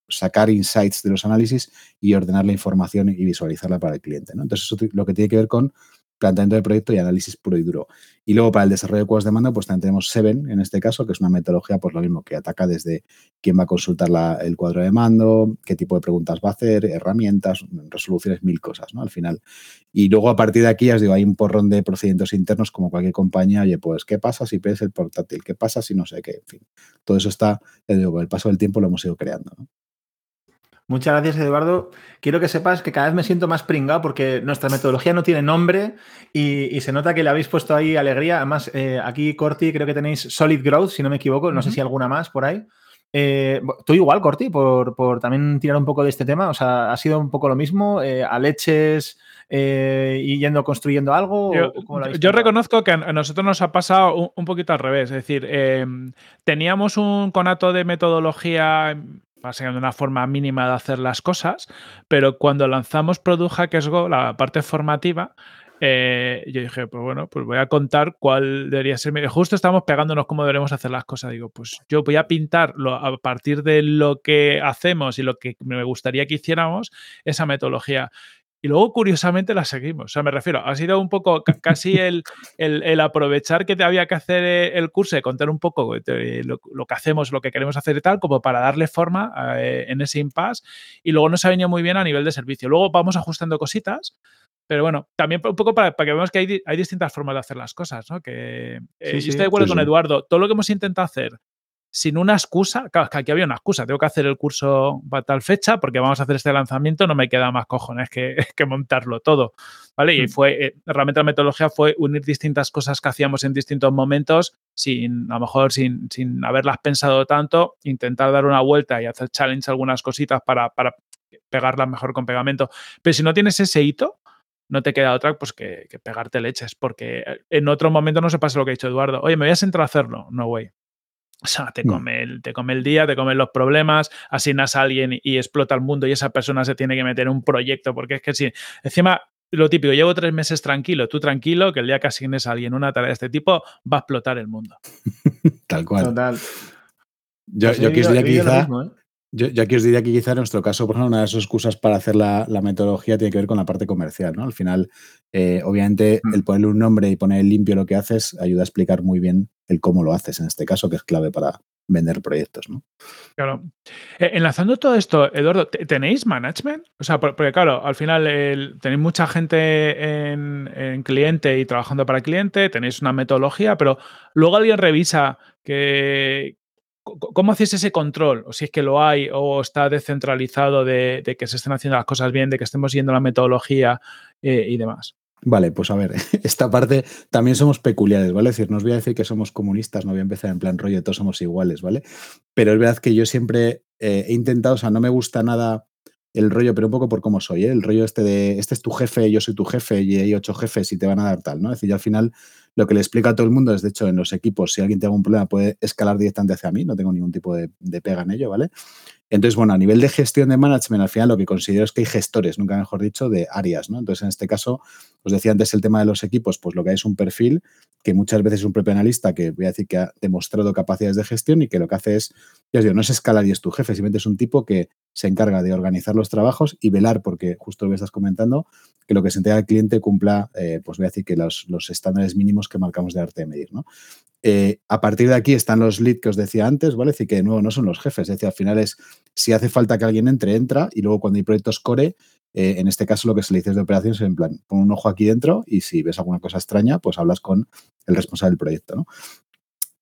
[SPEAKER 3] sacar insights de los análisis y ordenar la información y visualizarla para el cliente, ¿no? Entonces, eso lo que tiene que ver con planteamiento de proyecto y análisis puro y duro. Y luego para el desarrollo de cuadros de mando, pues también tenemos Seven en este caso, que es una metodología, pues lo mismo, que ataca desde quién va a consultar el cuadro de mando, qué tipo de preguntas va a hacer, herramientas, resoluciones, mil cosas, ¿no? Al final. Y luego a partir de aquí, ya os digo, hay un porrón de procedimientos internos como cualquier compañía, oye, pues, ¿qué pasa si pides el portátil? ¿Qué pasa si no sé qué? En fin, todo eso está, ya digo, con el paso del tiempo lo hemos ido creando, ¿no?
[SPEAKER 2] Muchas gracias, Eduardo. Quiero que sepas que cada vez me siento más pringado porque nuestra metodología no tiene nombre y, se nota que le habéis puesto ahí alegría. Además, eh, aquí, Corti, creo que tenéis Solid Growth, si no me equivoco. No sé si alguna más por ahí. Eh, tú igual, Corti, por, también tirar un poco de este tema. O sea, ¿ha sido un poco lo mismo? Eh, ¿A leches y yendo construyendo algo?
[SPEAKER 1] Yo, reconozco que a nosotros nos ha pasado un, poquito al revés. Es decir, teníamos un conato de metodología básicamente una forma mínima de hacer las cosas, pero cuando lanzamos Product Hackers Go, la parte formativa, eh, yo dije, pues bueno, pues voy a contar cuál debería ser. Justo estamos pegándonos cómo deberemos hacer las cosas. Digo, pues yo voy a pintar a partir de lo que hacemos y lo que me gustaría que hiciéramos esa metodología y luego curiosamente la seguimos. O sea, me refiero, ha sido un poco casi el, el, aprovechar que te había que hacer eh, el curso y contar un poco eh, lo, que hacemos, lo que queremos hacer y tal, como para darle forma eh, en ese impasse. Y luego nos ha venido muy bien a nivel de servicio. Luego vamos ajustando cositas. Pero bueno, también un poco para, para que veamos que hay, hay, distintas formas de hacer las cosas, ¿no? Que yo estoy de acuerdo con Eduardo. Todo lo que hemos intentado hacer sin una excusa. Claro, que aquí había una excusa. Tengo que hacer el curso para tal fecha porque vamos a hacer este lanzamiento. No me queda más cojones que, <laughs> que montarlo todo. ¿Vale? Y mm. fue, eh, realmente la metodología fue unir distintas cosas que hacíamos en distintos momentos, sin, a lo mejor sin, sin haberlas pensado tanto, intentar dar una vuelta y hacer challenge algunas cositas para, para pegarlas mejor con pegamento. Pero si no tienes ese hito, no te queda otra pues que, que, pegarte leches, porque en otro momento no se pasa lo que ha dicho Eduardo. Oye, me voy a sentar a hacerlo. No, güey. O sea, te mm. come, el, te come el día, te comen los problemas, asignas a alguien y explota el mundo y esa persona se tiene que meter en un proyecto, porque es que si encima lo típico, llevo tres meses tranquilo, tú tranquilo, que el día que asignes a alguien una tarea de este tipo va a explotar el mundo. <laughs>
[SPEAKER 3] Tal cual. Total. Yo, pues yo quisiera quizá, ¿eh? Yo, aquí os diría que quizá en nuestro caso, por ejemplo, una de esas excusas para hacer la, metodología tiene que ver con la parte comercial, ¿no? Al final, eh, obviamente, mm. el ponerle un nombre y poner limpio lo que haces ayuda a explicar muy bien el cómo lo haces en este caso, que es clave para vender proyectos, ¿no?
[SPEAKER 1] Claro. Eh, enlazando todo esto, Eduardo, ¿tenéis management? O sea, porque claro, al final tenéis mucha gente en, en cliente y trabajando para cliente, tenéis una metodología, pero luego alguien revisa que, ¿Cómo hacéis ese control? O si es que lo hay o está descentralizado de, que se estén haciendo las cosas bien, de que estemos siguiendo la metodología eh, y demás.
[SPEAKER 3] Vale, pues a ver, <laughs> esta parte también somos peculiares, ¿vale? Es decir, no os voy a decir que somos comunistas, no voy a empezar en plan rollo, todos somos iguales, ¿vale? Pero es verdad que yo siempre eh, he intentado, o sea, no me gusta nada el rollo, pero un poco por cómo soy, ¿eh? El rollo este de, este es tu jefe, yo soy tu jefe y hay ocho jefes y te van a dar tal, ¿no? Es decir, yo al final lo que le explico a todo el mundo es, de hecho, en los equipos, si alguien tiene algún problema puede escalar directamente hacia mí, no tengo ningún tipo de, de pega en ello, ¿vale? Entonces, bueno, a nivel de gestión de management, al final lo que considero es que hay gestores, nunca mejor dicho, de áreas, ¿no? Entonces, en este caso, os decía antes el tema de los equipos, pues lo que hay es un perfil que muchas veces es un propio analista que voy a decir que ha demostrado capacidades de gestión y que lo que hace es, ya os digo, no es escalar y es tu jefe, simplemente es un tipo que se encarga de organizar los trabajos y velar, porque justo lo que estás comentando, que lo que se entrega al cliente cumpla, eh, pues voy a decir que los, los, estándares mínimos que marcamos de arte de medir, ¿no? Eh, a partir de aquí están los leads que os decía antes, ¿vale? Es decir, que de nuevo no son los jefes, es decir, al final es si hace falta que alguien entre, entra y luego cuando hay proyectos core, eh, en este caso lo que se le dice de operaciones es en plan, pon un ojo aquí dentro y si ves alguna cosa extraña, pues hablas con el responsable del proyecto, ¿no?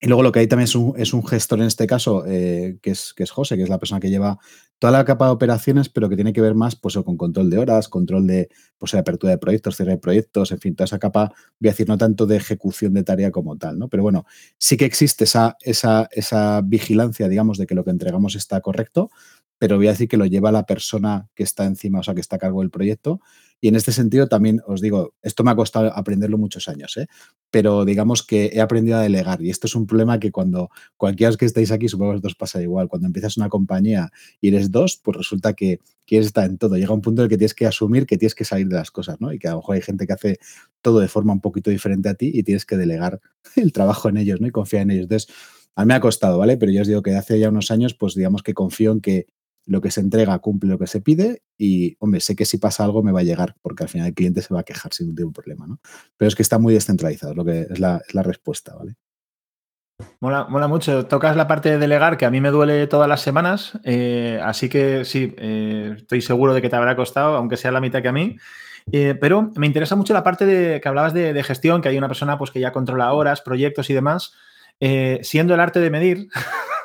[SPEAKER 3] Y luego lo que hay también es un, es un gestor en este caso, que, es, que es José, que es la persona que lleva toda la capa de operaciones, pero que tiene que ver más pues, con control de horas, control de, pues, apertura de proyectos, cierre de proyectos, en fin, toda esa capa, voy a decir, no tanto de ejecución de tarea como tal, ¿no? Pero bueno, sí que existe esa, esa, esa vigilancia, digamos, de que lo que entregamos está correcto, pero voy a decir que lo lleva la persona que está encima, o sea, que está a cargo del proyecto Y en este sentido también os digo, esto me ha costado aprenderlo muchos años, ¿eh? pero digamos que he aprendido a delegar. Y esto es un problema que cuando cualquiera que estáis aquí, supongo que os pasa igual. Cuando empiezas una compañía y eres dos, pues resulta que quieres estar en todo. Llega un punto en el que tienes que asumir que tienes que salir de las cosas, ¿no? Y que a lo mejor hay gente que hace todo de forma un poquito diferente a ti y tienes que delegar <laughs> el trabajo en ellos, ¿no? Y confiar en ellos. Entonces, a mí me ha costado, ¿vale? Pero yo os digo que hace ya unos años, pues digamos que confío en que lo que se entrega cumple lo que se pide y, hombre, sé que si pasa algo me va a llegar, porque al final el cliente se va a quejar sin ningún problema, ¿no? Pero es que está muy descentralizado, lo que es la, respuesta, ¿vale?
[SPEAKER 2] Mola, mucho. Tocas la parte de delegar que a mí me duele todas las semanas, eh, así que sí, eh, estoy seguro de que te habrá costado, aunque sea la mitad que a mí. Eh, pero me interesa mucho la parte de que hablabas de, de, gestión, que hay una persona pues, que ya controla horas, proyectos y demás. Siendo el arte de medir,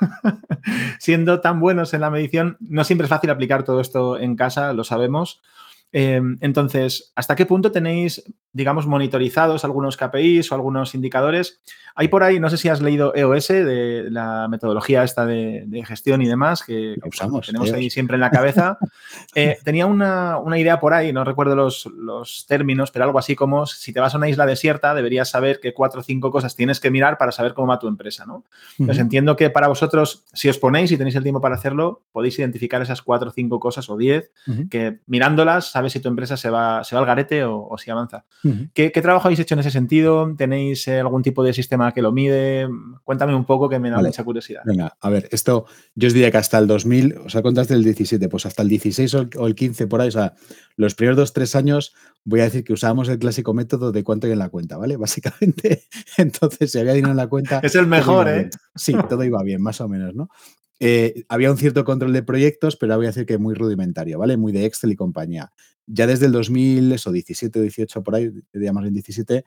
[SPEAKER 2] <laughs> siendo tan buenos en la medición, no siempre es fácil aplicar todo esto en casa, lo sabemos. Em, entonces, ¿hasta qué punto tenéis, digamos, monitorizados algunos KPIs o algunos indicadores? Hay por ahí, no sé si has leído EOS, de la metodología esta de, gestión y demás, que usamos, tenemos ahí siempre en la cabeza. <laughs> Eh, tenía una, idea por ahí, no recuerdo los, términos, pero algo así como si te vas a una isla desierta, deberías saber qué cuatro o cinco cosas tienes que mirar para saber cómo va tu empresa, ¿no? Entiendo que para vosotros, si os ponéis y tenéis el tiempo para hacerlo, podéis identificar esas cuatro o cinco cosas o diez que mirándolas sabes si tu empresa se va, se va al garete o, si avanza. ¿Qué, trabajo habéis hecho en ese sentido? ¿Tenéis eh, algún tipo de sistema que lo mide? Cuéntame un poco que me da mucha curiosidad.
[SPEAKER 3] Venga, a ver, esto yo os diría que hasta el 2000, o sea, contaste el 17, pues hasta el 16 o el 15 por ahí, o sea, los primeros dos, tres años voy a decir que usábamos el clásico método de cuánto hay en la cuenta, ¿vale? <laughs> Básicamente, entonces si había dinero en la cuenta...
[SPEAKER 2] Es el mejor, ¿eh?
[SPEAKER 3] Sí, todo iba bien, más o menos, ¿no? Eh, había un cierto control de proyectos, pero voy a decir que muy rudimentario, ¿vale? Muy de Excel y compañía. Ya desde el 2017 o 18 por ahí, digamos en 17,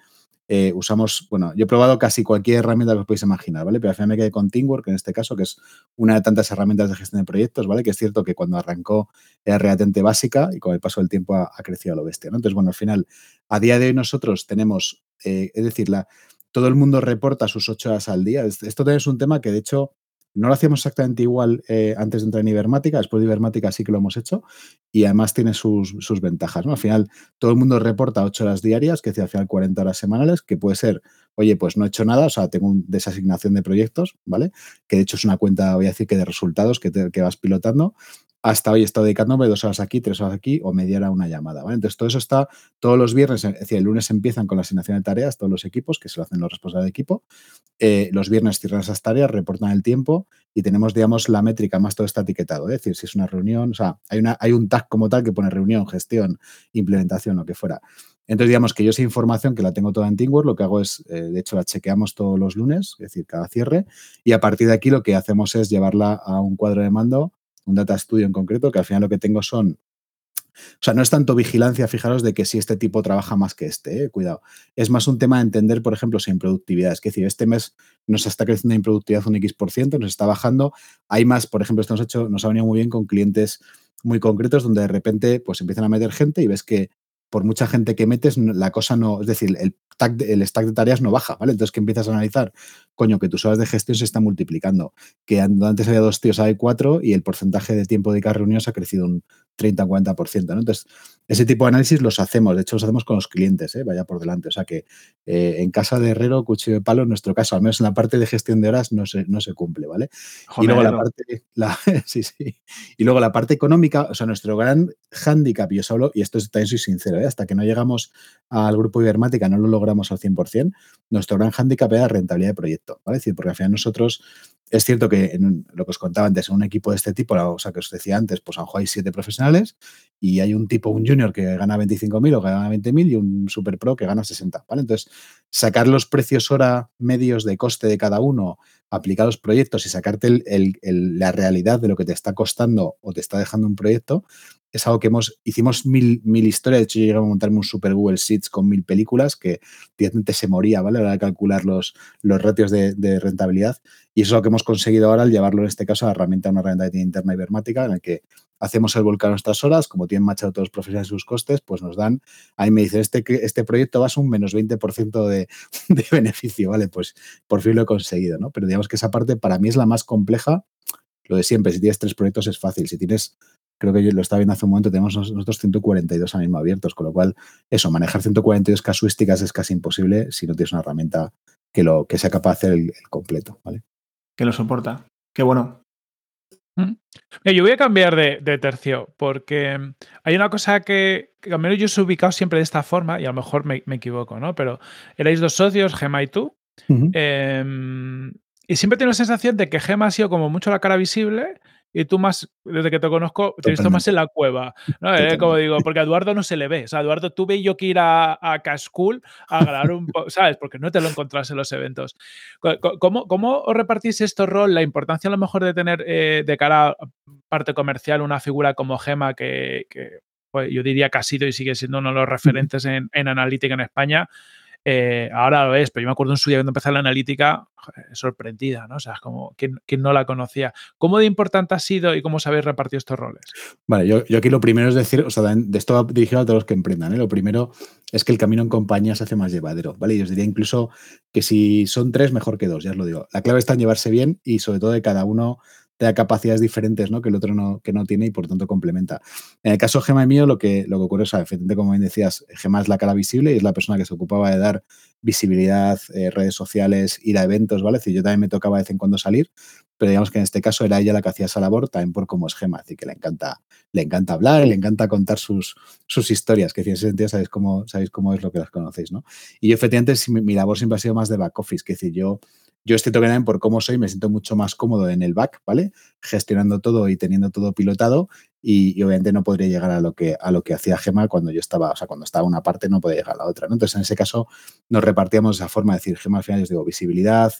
[SPEAKER 3] eh, usamos, bueno, yo he probado casi cualquier herramienta que os podéis imaginar, ¿vale? Pero al final me quedé con Teamwork en este caso, que es una de tantas herramientas de gestión de proyectos, ¿vale? Que es cierto que cuando arrancó era relativamente básica y con el paso del tiempo ha, crecido a lo bestia. Entonces, bueno, al final, a día de hoy nosotros tenemos, eh, es decir, la, todo el mundo reporta sus ocho horas al día. Esto también es un tema que, de hecho, no lo hacíamos exactamente igual eh, antes de entrar en Ibermática, después de Ibermática sí que lo hemos hecho y además tiene sus, ventajas. ¿no? Al final, todo el mundo reporta 8 horas diarias, que es al final 40 horas semanales, que puede ser, oye, pues no he hecho nada, o sea, tengo una desasignación de proyectos, ¿vale? Que de hecho es una cuenta, voy a decir que de resultados que, que vas pilotando hasta hoy estado dedicándome dos horas aquí, tres horas aquí o media hora una llamada. ¿vale? Entonces, todo eso está todos los viernes, es decir, el lunes empiezan con la asignación de tareas, todos los equipos, que se lo hacen los responsables de equipo. Eh, los viernes cierran esas tareas, reportan el tiempo y tenemos, digamos, la métrica más todo está etiquetado. Es decir, si es una reunión, o sea, hay, una, hay un tag como tal que pone reunión, gestión, implementación, lo que fuera. Entonces, digamos que yo esa información que la tengo toda en Teamwork, lo que hago es, eh, de hecho, la chequeamos todos los lunes, es decir, cada cierre, y a partir de aquí lo que hacemos es llevarla a un cuadro de mando un data studio en concreto, que al final lo que tengo son o sea, no es tanto vigilancia, fijaros, de que si este tipo trabaja más que este, eh, cuidado. Es más un tema de entender, por ejemplo, si en productividad. Es decir, este mes nos está creciendo en productividad un X%, por ciento, nos está bajando. Hay más, por ejemplo, esto nos ha, hecho, nos ha venido muy bien con clientes muy concretos donde de repente pues empiezan a meter gente y ves que por mucha gente que metes, la cosa no, es decir, el, el stack de tareas no baja, ¿vale? Entonces que empiezas a analizar, coño, que tus horas de gestión se están multiplicando, que antes había dos tíos, ahora hay cuatro y el porcentaje de tiempo de cada reunión se ha crecido un 30-40%, ¿no? Entonces, ese tipo de análisis los hacemos, de hecho los hacemos con los clientes, ¿eh? vaya por delante, o sea que eh, en casa de herrero, cuchillo de palo, en nuestro caso, al menos en la parte de gestión de horas no se, no se cumple, ¿vale? y luego la parte, la, <laughs> sí, sí. Y luego la parte económica, o sea, nuestro gran hándicap, yo solo, y esto también soy sincero, ¿eh? hasta que no llegamos al grupo Ibermática, no lo logramos al 100%, nuestro gran hándicap era la rentabilidad de proyecto, ¿vale? Es decir, porque al final nosotros, es cierto que en lo que os contaba antes, en un equipo de este tipo, o sea, que os decía antes, pues a lo mejor hay siete profesionales y hay un tipo, un junior que gana 25.000 o que gana 20.000 y un super pro que gana 60, ¿vale? Entonces, sacar los precios hora medios de coste de cada uno, aplicar los proyectos y sacarte la realidad de lo que te está costando o te está dejando un proyecto, es algo que hemos, hicimos mil, mil historias, de hecho yo llegué a montarme un super Google Sheets con mil películas que directamente se moría, ¿vale? A la hora de calcular los, los ratios de, rentabilidad y eso es lo que hemos conseguido ahora al llevarlo en este caso a la herramienta, una herramienta interna ibermática en la que hacemos el volcán a nuestras horas, como tienen machado todos los profesionales sus costes, pues nos dan, ahí me dicen, este, este proyecto va a ser un menos 20% de, <laughs> de beneficio, ¿vale? Pues por fin lo he conseguido, ¿no? Pero digamos que esa parte para mí es la más compleja lo de siempre, si tienes tres proyectos es fácil, si tienes creo que yo lo estaba viendo hace un momento, tenemos nosotros 142 ahora mismo abiertos, con lo cual, eso, manejar 142 casuísticas es casi imposible si no tienes una herramienta que, lo, que sea capaz de hacer el, completo, ¿vale?
[SPEAKER 2] Que lo soporta. Qué bueno.
[SPEAKER 1] Mm. Yo voy a cambiar de, tercio porque hay una cosa que, que al menos yo os he ubicado siempre de esta forma y a lo mejor me, equivoco, ¿no? Pero erais dos socios, Gemma y tú. Em, y siempre tengo la sensación de que Gemma ha sido como mucho la cara visible y tú más, desde que te conozco, te he visto más en la cueva. ¿no? Eh, como digo, porque a Eduardo no se le ve. O sea, Eduardo, tuve yo que ir a, a Cascool a grabar un poco, ¿sabes? Porque no te lo encontrás en los eventos. ¿Cómo, cómo os repartís esto rol? La importancia a lo mejor de tener eh, de cara a parte comercial una figura como Gema que, pues, yo diría que ha sido y sigue siendo uno de los referentes en, en analítica en España. Eh, ahora lo es, pero yo me acuerdo en su día cuando empecé la analítica, sorprendida, ¿no? O sea, como quien, no la conocía. ¿Cómo de importante ha sido y cómo sabéis repartir estos roles?
[SPEAKER 3] Vale, yo, aquí lo primero es decir, o sea, de esto dirigido a todos los que emprendan, ¿eh? Lo primero es que el camino en compañía se hace más llevadero, ¿vale? Y os diría incluso que si son tres, mejor que dos, ya os lo digo. La clave está en llevarse bien y sobre todo de cada uno te da capacidades diferentes ¿no? que el otro no, que no tiene y por tanto complementa. En el caso de Gema y mío, lo que, lo que ocurre es, efectivamente, como bien decías, Gema es la cara visible y es la persona que se ocupaba de dar visibilidad, eh, redes sociales, ir a eventos, ¿vale? Es yo también me tocaba de vez en cuando salir, pero digamos que en este caso era ella la que hacía esa labor, también por cómo es Gema, decir, que le encanta, le encanta hablar le encanta contar sus, sus historias, que en ese sentido sabéis cómo, sabéis cómo es lo que las conocéis, ¿no? Y yo, efectivamente, mi, mi labor siempre ha sido más de back office, que es decir, yo yo estoy también por cómo soy, me siento mucho más cómodo en el back, ¿vale? Gestionando todo y teniendo todo pilotado y, obviamente no podría llegar a lo que a lo que hacía Gema cuando yo estaba, o sea, cuando estaba una parte no podía llegar a la otra, ¿no? Entonces, en ese caso nos repartíamos esa forma de decir, Gema al final les digo visibilidad,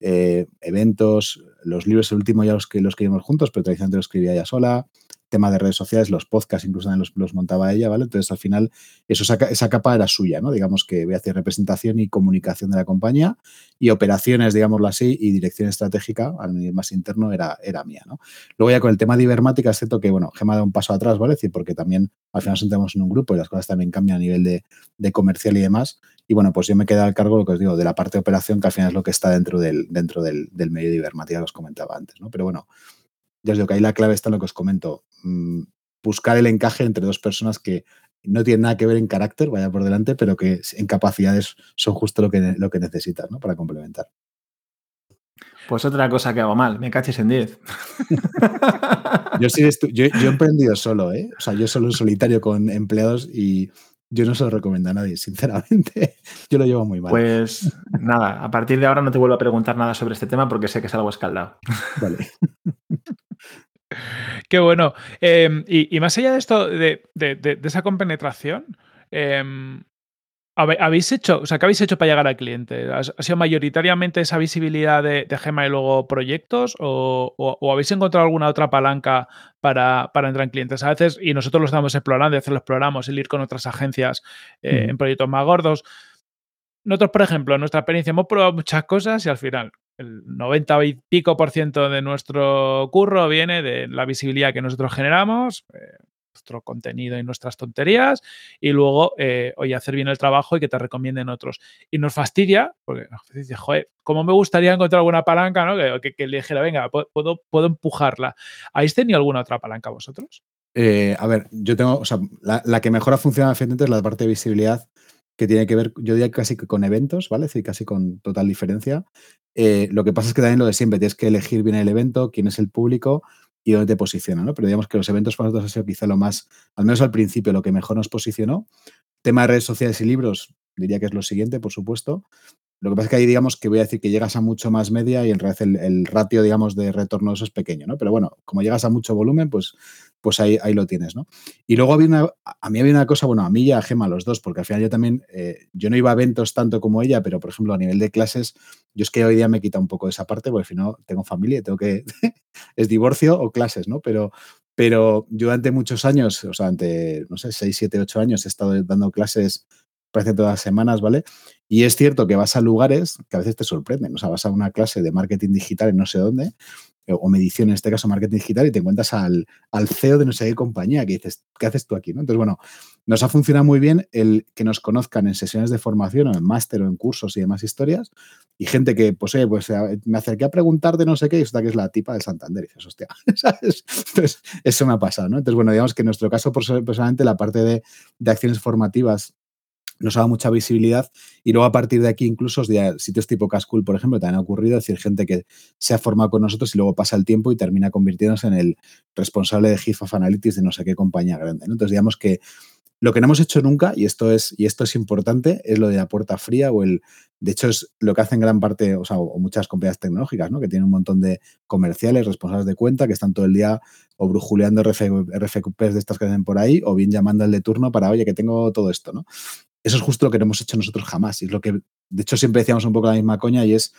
[SPEAKER 3] eh, eventos, los libros, el último ya los que los escribimos juntos, pero tradicionalmente los escribía ella sola, tema de redes sociales, los podcasts incluso también los, montaba ella, ¿vale? Entonces al final eso, esa capa era suya, ¿no? Digamos que voy a hacer representación y comunicación de la compañía y operaciones, digámoslo así, y dirección estratégica a nivel más interno era, era mía, ¿no? Luego ya con el tema de Ibermática, es cierto que, bueno, Gema da un paso atrás, ¿vale? decir, porque también al final sentamos en un grupo y las cosas también cambian a nivel de, comercial y demás. Y bueno, pues yo me quedé al cargo, lo que os digo, de la parte de operación, que al final es lo que está dentro del, dentro del, del medio de Ibermática que os comentaba antes, ¿no? Pero bueno, ya os digo que ahí la clave está en lo que os comento. Mm, buscar el encaje entre dos personas que no tienen nada que ver en carácter, vaya por delante, pero que en capacidades son justo lo que, lo que necesitas ¿no? para complementar.
[SPEAKER 2] Pues otra cosa que hago mal, me caches en 10. <laughs>
[SPEAKER 3] yo, sí yo, he emprendido solo, ¿eh? O sea, yo solo en solitario con empleados y yo no se lo recomiendo a nadie, sinceramente. <laughs> Yo lo llevo muy mal.
[SPEAKER 2] Pues nada, a partir de ahora no te vuelvo a preguntar nada sobre este tema porque sé que es algo escaldado. Vale. <laughs>
[SPEAKER 1] Qué bueno. Em, y, más allá de esto, de, esa compenetración, em, ¿habéis hecho, o sea, qué habéis hecho para llegar al cliente? ¿Ha sido mayoritariamente esa visibilidad de, Gema y luego proyectos? O, habéis encontrado alguna otra palanca para, entrar en clientes? A veces, y nosotros lo estamos explorando, y hacer lo exploramos, el ir con otras agencias eh, en proyectos más gordos. Nosotros, por ejemplo, en nuestra experiencia hemos probado muchas cosas y al final el 90 y pico por ciento de nuestro curro viene de la visibilidad que nosotros generamos, eh, nuestro contenido y nuestras tonterías, y luego, eh, oye, hacer bien el trabajo y que te recomienden otros. Y nos fastidia, porque nos dice, joder, ¿cómo me gustaría encontrar alguna palanca, ¿no? Que, que, le dijera, venga, puedo, puedo empujarla. ¿Habéis tenido alguna otra palanca vosotros?
[SPEAKER 3] Eh, a ver, yo tengo, o sea, la, que mejor ha funcionado es la parte de visibilidad, que tiene que ver, yo diría casi con eventos, ¿vale? Es casi con total diferencia. Eh, lo que pasa es que también lo de siempre, tienes que elegir bien el evento, quién es el público y dónde te posiciona, ¿no? Pero digamos que los eventos para nosotros ha sido quizá lo más, al menos al principio, lo que mejor nos posicionó. Tema de redes sociales y libros, diría que es lo siguiente, por supuesto. Lo que pasa es que ahí, digamos, que voy a decir que llegas a mucho más media y en realidad el, ratio, digamos, de retorno eso es pequeño, ¿no? Pero bueno, como llegas a mucho volumen, pues, pues ahí, ahí lo tienes, ¿no? Y luego había una, a mí había una cosa, bueno, a mí y a Gema, los dos, porque al final yo también, eh, yo no iba a eventos tanto como ella, pero por ejemplo, a nivel de clases, yo es que hoy día me quita un poco esa parte, porque al final tengo familia y tengo que, <laughs> es divorcio o clases, ¿no? Pero, pero yo durante muchos años, o sea, ante, no sé, 6, 7, 8 años he estado dando clases parece todas las semanas, ¿vale? Y es cierto que vas a lugares que a veces te sorprenden. O sea, vas a una clase de marketing digital en no sé dónde, eh, o medición, en este caso marketing digital, y te encuentras al, al CEO de no sé qué compañía que dices, ¿qué haces tú aquí? ¿no? Entonces, bueno, nos ha funcionado muy bien el que nos conozcan en sesiones de formación o en máster o en cursos y demás historias, y gente que, pues, oye, pues me acerqué a preguntar de no sé qué, y está que es la tipa del Santander, y dices, hostia, <laughs> ¿sabes? Entonces, eso me ha pasado, ¿no? Entonces, bueno, digamos que en nuestro caso, personalmente, la parte de, de acciones formativas nos ha dado mucha visibilidad y luego a partir de aquí incluso sitios tipo Cascool, por ejemplo, también ha ocurrido, decir, gente que se ha formado con nosotros y luego pasa el tiempo y termina convirtiéndose en el responsable de GIF of Analytics de no sé qué compañía grande. Entonces, digamos que lo que no hemos hecho nunca, y esto es, y esto es importante, es lo de la puerta fría o el, de hecho, es lo que hacen gran parte, o sea, o muchas compañías tecnológicas, ¿no? Que tienen un montón de comerciales, responsables de cuenta, que están todo el día o brujuleando RFQPs de estas que hacen por ahí, o bien llamando al de turno para, oye, que tengo todo esto, ¿no? Eso es justo lo que no hemos hecho nosotros jamás. Y es lo que, de hecho, siempre decíamos un poco la misma coña y es,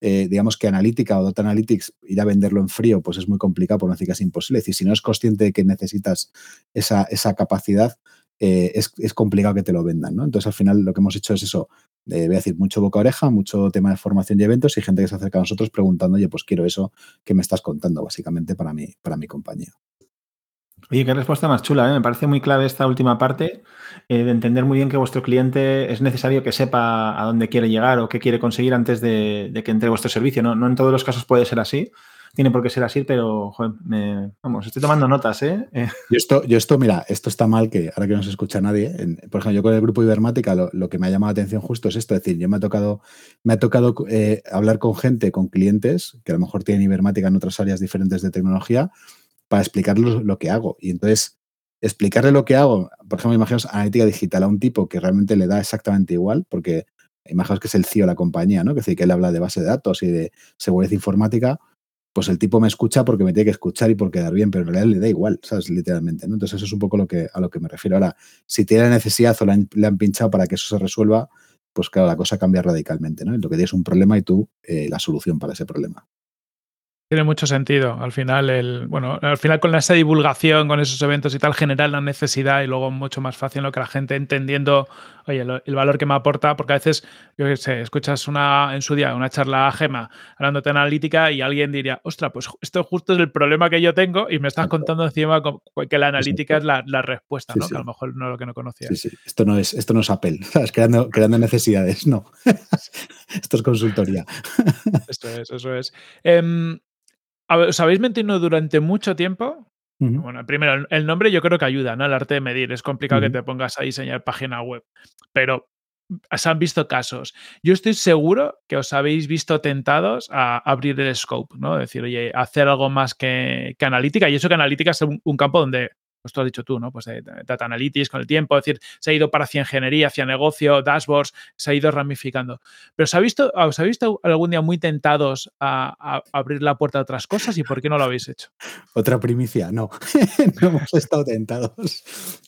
[SPEAKER 3] eh, digamos que analítica o data analytics, ir a venderlo en frío, pues es muy complicado, por no decir que es imposible. Es decir, si no es consciente de que necesitas esa, esa capacidad, eh, es, complicado que te lo vendan, ¿no? Entonces, al final, lo que hemos hecho es eso, eh, voy a decir, mucho boca a oreja, mucho tema de formación y eventos y gente que se acerca a nosotros preguntando, oye, pues quiero eso que me estás contando, básicamente, para mi, para mi compañía.
[SPEAKER 2] Oye, qué respuesta más chula, ¿eh? me parece muy clave esta última parte eh, de entender muy bien que vuestro cliente es necesario que sepa a dónde quiere llegar o qué quiere conseguir antes de, que entre vuestro servicio. ¿no? no en todos los casos puede ser así, tiene por qué ser así, pero joder, vamos, estoy tomando notas, <laughs> ¿eh?
[SPEAKER 3] Yo esto, yo esto, mira, esto está mal que ahora que no se escucha nadie. por ejemplo, yo con el grupo Ibermática lo, que me ha llamado la atención justo es esto, es decir, yo me ha tocado, me ha tocado hablar con gente, con clientes que a lo mejor tienen Ibermática en otras áreas diferentes de tecnología para explicarle lo que hago. Y entonces, explicarle lo que hago, por ejemplo, imaginaos analítica digital a un tipo que realmente le da exactamente igual, porque imaginaos que es el CEO de la compañía, ¿no? Que decir, que él habla de base de datos y de seguridad informática, pues el tipo me escucha porque me tiene que escuchar y por quedar bien, pero en realidad le da igual, ¿sabes? Literalmente, ¿no? Entonces eso es un poco lo que, a lo que me refiero. Ahora, si tiene necesidad o le han, pinchado para que eso se resuelva, pues claro, la cosa cambia radicalmente, ¿no? Lo que tienes un problema y tú eh, la solución para ese problema.
[SPEAKER 1] Tiene mucho sentido. Al final, el, bueno, al final con esa divulgación, con esos eventos y tal, genera la necesidad y luego mucho más fácil lo que la gente entendiendo, oye, el valor que me aporta, porque a veces, yo qué sé, escuchas una, en su día una charla a Gema hablando de analítica y alguien diría, ostra, pues esto justo es el problema que yo tengo y me estás contando encima que la analítica es la, respuesta, ¿no? Que a lo mejor no es lo que no conocía.
[SPEAKER 3] Sí, sí. Esto no es, esto no es Apple, <laughs> ¿sabes? Creando, creando necesidades, no. <laughs> esto es consultoría.
[SPEAKER 1] Eso es, eso es. Em, ¿Os habéis mentido durante mucho tiempo? Bueno, primero, el nombre yo creo que ayuda, ¿no? El arte de medir. Es complicado que te pongas a diseñar página web. Pero se han visto casos. Yo estoy seguro que os habéis visto tentados a abrir el scope, ¿no? Decir, oye, hacer algo más que, analítica. Y eso que analítica es un campo donde pues tú has dicho tú, ¿no? Pues de data analytics con el tiempo, es decir, se ha ido para hacia ingeniería, hacia negocio, dashboards, se ha ido ramificando. Pero ¿os ha visto, ¿os ha visto algún día muy tentados a, abrir la puerta a otras cosas y por qué no lo habéis hecho? <laughs>
[SPEAKER 3] Otra primicia, no, <laughs> no hemos estado tentados.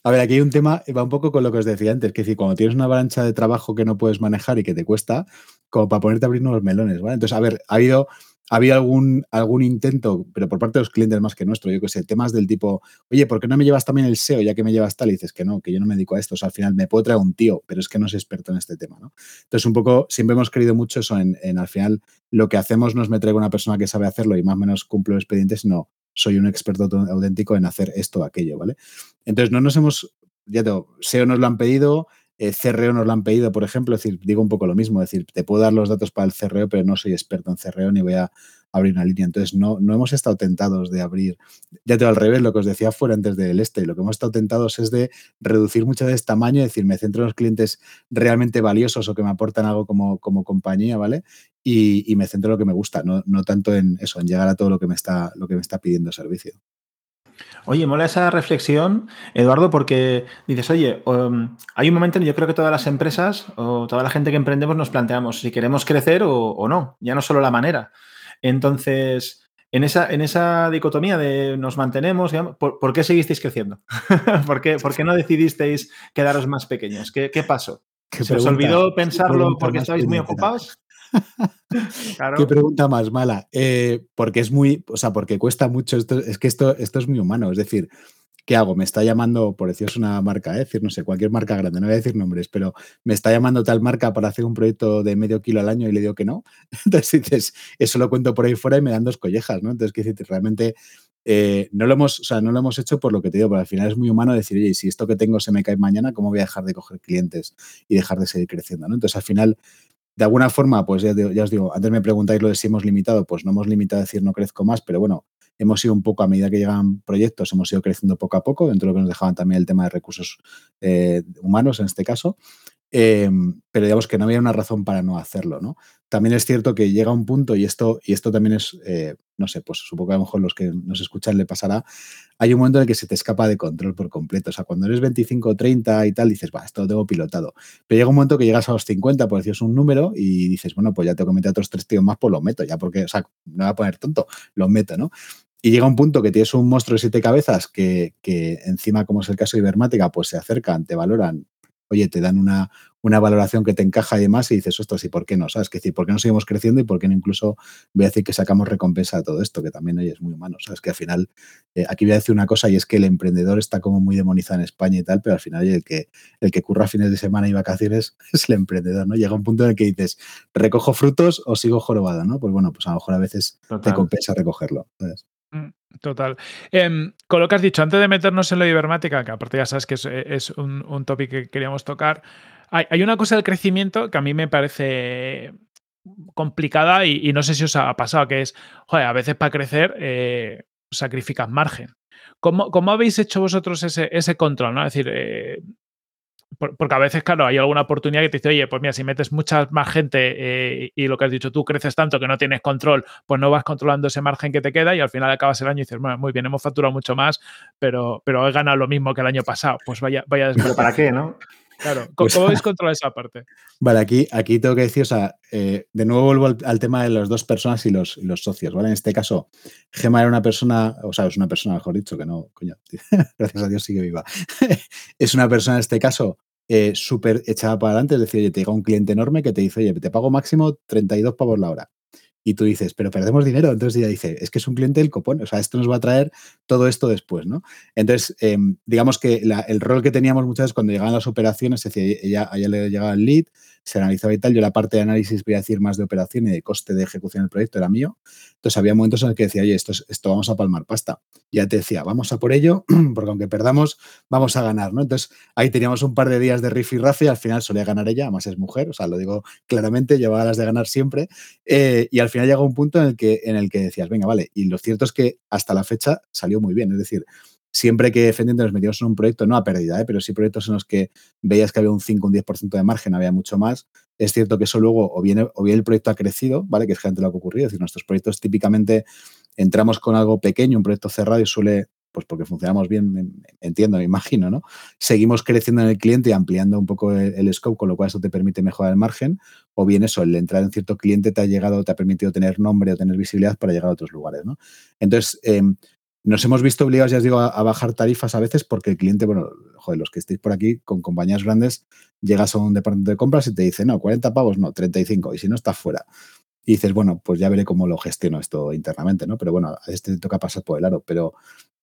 [SPEAKER 3] A ver, aquí hay un tema, va un poco con lo que os decía antes, que es decir, cuando tienes una avalancha de trabajo que no puedes manejar y que te cuesta, como para ponerte a abrir nuevos melones, ¿vale? Entonces, a ver, ha habido había algún, algún intento, pero por parte de los clientes más que nuestro, yo que sé, temas del tipo, oye, ¿por qué no me llevas también el SEO ya que me llevas tal? Y dices que no, que yo no me dedico a esto. O sea, al final me puedo traer un tío, pero es que no soy experto en este tema, ¿no? Entonces, un poco, siempre hemos querido mucho eso en, al final, lo que hacemos no es me traigo una persona que sabe hacerlo y más o menos cumplo expedientes, no, soy un experto auténtico en hacer esto o aquello, ¿vale? Entonces, no nos hemos, ya tengo, SEO nos lo han pedido, eh, CRO nos lo han pedido, por ejemplo, decir, digo un poco lo mismo, es decir, te puedo dar los datos para el CRO, pero no soy experto en CRO ni voy a abrir una línea. Entonces, no, no hemos estado tentados de abrir, ya te al revés, lo que os decía fuera antes del este, lo que hemos estado tentados es de reducir mucho de este tamaño, es decir, me centro en los clientes realmente valiosos o que me aportan algo como, como compañía, ¿vale? Y, me centro en lo que me gusta, no, no tanto en eso, en llegar a todo lo que me está, lo que me está pidiendo servicio.
[SPEAKER 2] Oye, mola esa reflexión, Eduardo, porque dices, oye, um, hay un momento en que yo creo que todas las empresas o toda la gente que emprendemos nos planteamos si queremos crecer o, no, ya no solo la manera. Entonces, en esa, en esa dicotomía de nos mantenemos, ¿por, qué seguisteis creciendo? <laughs> ¿Por, qué, ¿Por, qué, no decidisteis quedaros más pequeños? ¿Qué, qué pasó? ¿Se os olvidó pensarlo porque estabais muy ocupados? <laughs>
[SPEAKER 3] Qué pregunta más mala. Eh, porque es muy, o sea, porque cuesta mucho. Esto, es que esto, esto es muy humano. Es decir, ¿qué hago? Me está llamando, por deciros una marca, ¿eh? decir, no sé, cualquier marca grande, no voy a decir nombres, pero me está llamando tal marca para hacer un proyecto de medio kilo al año y le digo que no. <laughs> Entonces dices, eso lo cuento por ahí fuera y me dan dos collejas, ¿no? Entonces, que realmente eh, no, lo hemos, o sea, no lo hemos hecho por lo que te digo, pero al final es muy humano decir, oye, si esto que tengo se me cae mañana, ¿cómo voy a dejar de coger clientes y dejar de seguir creciendo? ¿no? Entonces, al final, de alguna forma, pues ya, os digo, antes me preguntáis lo de si hemos limitado, pues no hemos limitado a decir no crezco más, pero bueno, hemos ido un poco a medida que llegan proyectos, hemos ido creciendo poco a poco, dentro de lo que nos dejaban también el tema de recursos eh, humanos en este caso. Em, pero digamos que no había una razón para no hacerlo, ¿no? También es cierto que llega un punto, y esto, y esto también es, eh, no sé, pues supongo que a lo mejor los que nos escuchan le pasará, hay un momento en el que se te escapa de control por completo. O sea, cuando eres 25 o 30 y tal, dices, va, esto lo tengo pilotado. Pero llega un momento que llegas a los 50, por decir un número, y dices, bueno, pues ya tengo que meter otros tres tíos más, pues lo meto, ya porque, o sea, no voy a poner tonto, lo meto, ¿no? Y llega un punto que tienes un monstruo de siete cabezas que, que encima, como es el caso de Ibermática, pues se acercan, te valoran oye, te dan una, una valoración que te encaja y demás y dices, ostras, ¿y por qué no? ¿Sabes? Que decir, ¿por qué no seguimos creciendo y por qué no incluso voy a decir que sacamos recompensa de todo esto? Que también oye, es muy humano, ¿sabes? Que al final, eh, aquí voy a decir una cosa y es que el emprendedor está como muy demonizado en España y tal, pero al final el que, el que curra fines de semana y vacaciones <laughs> es el emprendedor, ¿no? Llega un punto en el que dices, ¿recojo frutos o sigo jorobado, ¿no? Pues bueno, pues a lo mejor a veces te compensa recogerlo, ¿sabes?
[SPEAKER 1] Mm, total. Em, con lo que has dicho, antes de meternos en lo ibermática, que aparte ya sabes que es, un, un tópico que queríamos tocar, hay, una cosa del crecimiento que a mí me parece complicada y, no sé si os ha pasado, que es, joder, a veces para crecer eh, sacrificas margen. ¿Cómo, ¿Cómo, habéis hecho vosotros ese, ese control? ¿no? Es decir, eh, porque a veces, claro, hay alguna oportunidad que te dice, oye, pues mira, si metes mucha más gente eh, y lo que has dicho tú, creces tanto que no tienes control, pues no vas controlando ese margen que te queda y al final acabas el año y dices, bueno, muy bien, hemos facturado mucho más, pero, pero he ganado lo mismo que el año pasado. Pues vaya, vaya
[SPEAKER 2] ¿Pero para qué, no?
[SPEAKER 1] Claro, ¿cómo, pues, veis <laughs> controlar esa parte?
[SPEAKER 3] Vale, aquí, aquí tengo que decir, o sea, eh, de nuevo vuelvo al, tema de las dos personas y los, los, socios, ¿vale? En este caso, Gema era una persona, o sea, es una persona, mejor dicho, que no, coño, <laughs> gracias a Dios sigue viva. <laughs> es una persona en este caso eh, súper echada para adelante, es decir, oye, te llega un cliente enorme que te dice, oye, te pago máximo 32 pavos la hora y tú dices, pero perdemos dinero. Entonces ella dice, es que es un cliente del copón, o sea, esto nos va a traer todo esto después, ¿no? Entonces, em, digamos que el rol que teníamos muchas veces cuando llegaban las operaciones, es decir, ella, ella le llegaba el lead, se analizaba y tal. Yo la parte de análisis, voy a decir más de operación y de coste de ejecución del proyecto era mío. Entonces había momentos en los que decía, oye, esto, esto vamos a palmar pasta. Ya te decía, vamos a por ello, <clears throat> porque aunque perdamos, vamos a ganar, ¿no? Entonces ahí teníamos un par de días de riff y rafi, al final solía ganar ella, además es mujer, o sea, lo digo claramente, llevaba las de ganar siempre. Eh, y al final llegó un punto en el, que, en el que decías, venga, vale. Y lo cierto es que hasta la fecha salió muy bien, es decir, siempre que defendiendo nos metíamos en un proyecto, no a pérdida, ¿eh? pero sí proyectos en los que veías que había un 5, un 10% de margen, había mucho más. Es cierto que eso luego, o bien, o bien el proyecto ha crecido, ¿vale? Que es gente lo que ha ocurrido. Es decir, nuestros proyectos típicamente entramos con algo pequeño, un proyecto cerrado y suele, pues porque funcionamos bien, entiendo, me imagino, ¿no? Seguimos creciendo en el cliente y ampliando un poco el, scope, con lo cual eso te permite mejorar el margen, o bien eso, el entrar en cierto cliente te ha llegado, te ha permitido tener nombre o tener visibilidad para llegar a otros lugares, ¿no? Entonces, em, nos hemos visto obligados, ya os digo, a, bajar tarifas a veces porque el cliente, bueno, joder, los que estéis por aquí con compañías grandes, llegas a un departamento de compras y te dice, no, 40 pavos, no, 35, y si no, está fuera. Y dices, bueno, pues ya veré cómo lo gestiono esto internamente, ¿no? Pero bueno, a este te toca pasar por el aro, pero,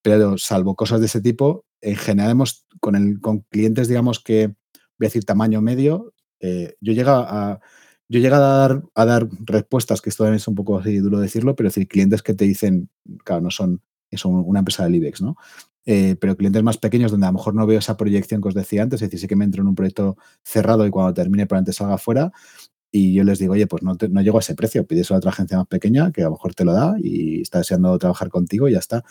[SPEAKER 3] pero salvo cosas de ese tipo, en general hemos, con, el, con clientes, digamos que, voy a decir, tamaño medio, eh, yo llego a yo a dar, a dar respuestas, que esto es un poco así duro decirlo, pero es decir, clientes que te dicen, claro, no son una empresa del IBEX, ¿no? Eh, pero clientes más pequeños donde a lo mejor no veo esa proyección que os decía antes, es decir, sí que me entro en un proyecto cerrado y cuando termine probablemente salga fuera y yo les digo, oye, pues no, no llego a ese precio, pides a otra agencia más pequeña que a lo mejor te lo da y está deseando trabajar contigo y ya está.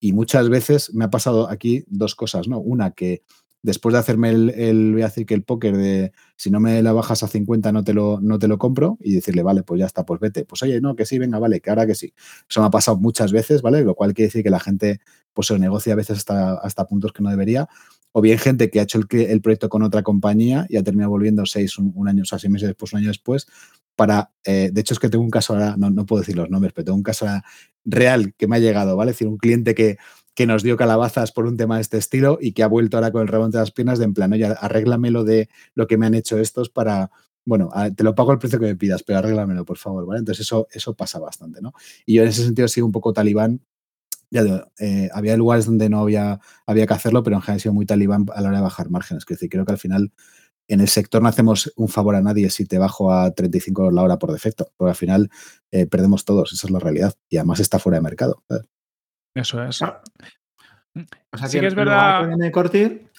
[SPEAKER 3] Y muchas veces me ha pasado aquí dos cosas, ¿no? Una, que después de hacerme el, voy a decir que el póker de si no me la bajas a 50 no te lo, no te lo compro y decirle, vale, pues ya está, pues vete. Pues oye, no, que sí, venga, vale, que ahora que sí. Eso me ha pasado muchas veces, ¿vale? Lo cual quiere decir que la gente pues se negocia a veces hasta, hasta puntos que no debería. O bien gente que ha hecho el, proyecto con otra compañía y ha terminado volviendo seis, un, año, o seis meses después, un año después, para, eh, de hecho es que tengo un caso ahora, no, no puedo decir los nombres, pero tengo un caso real que me ha llegado, ¿vale? Es decir, un cliente que que nos dio calabazas por un tema de este estilo y que ha vuelto ahora con el rabo entre las piernas de en plan, oye, arréglamelo de lo que me han hecho estos para, bueno, te lo pago el precio que me pidas, pero arréglamelo, por favor, ¿vale? Entonces eso, eso pasa bastante, ¿no? Y yo en ese sentido sigo un poco talibán ya eh, había lugares donde no había, había que hacerlo, pero en general ha sido muy talibán a la hora de bajar márgenes. Es decir, creo que al final en el sector no hacemos un favor a nadie si te bajo a 35 la hora por defecto, porque al final eh, perdemos todos, esa es la realidad. Y además está fuera de mercado.
[SPEAKER 1] Eso es.
[SPEAKER 2] Ah. O sea, que, es verdad.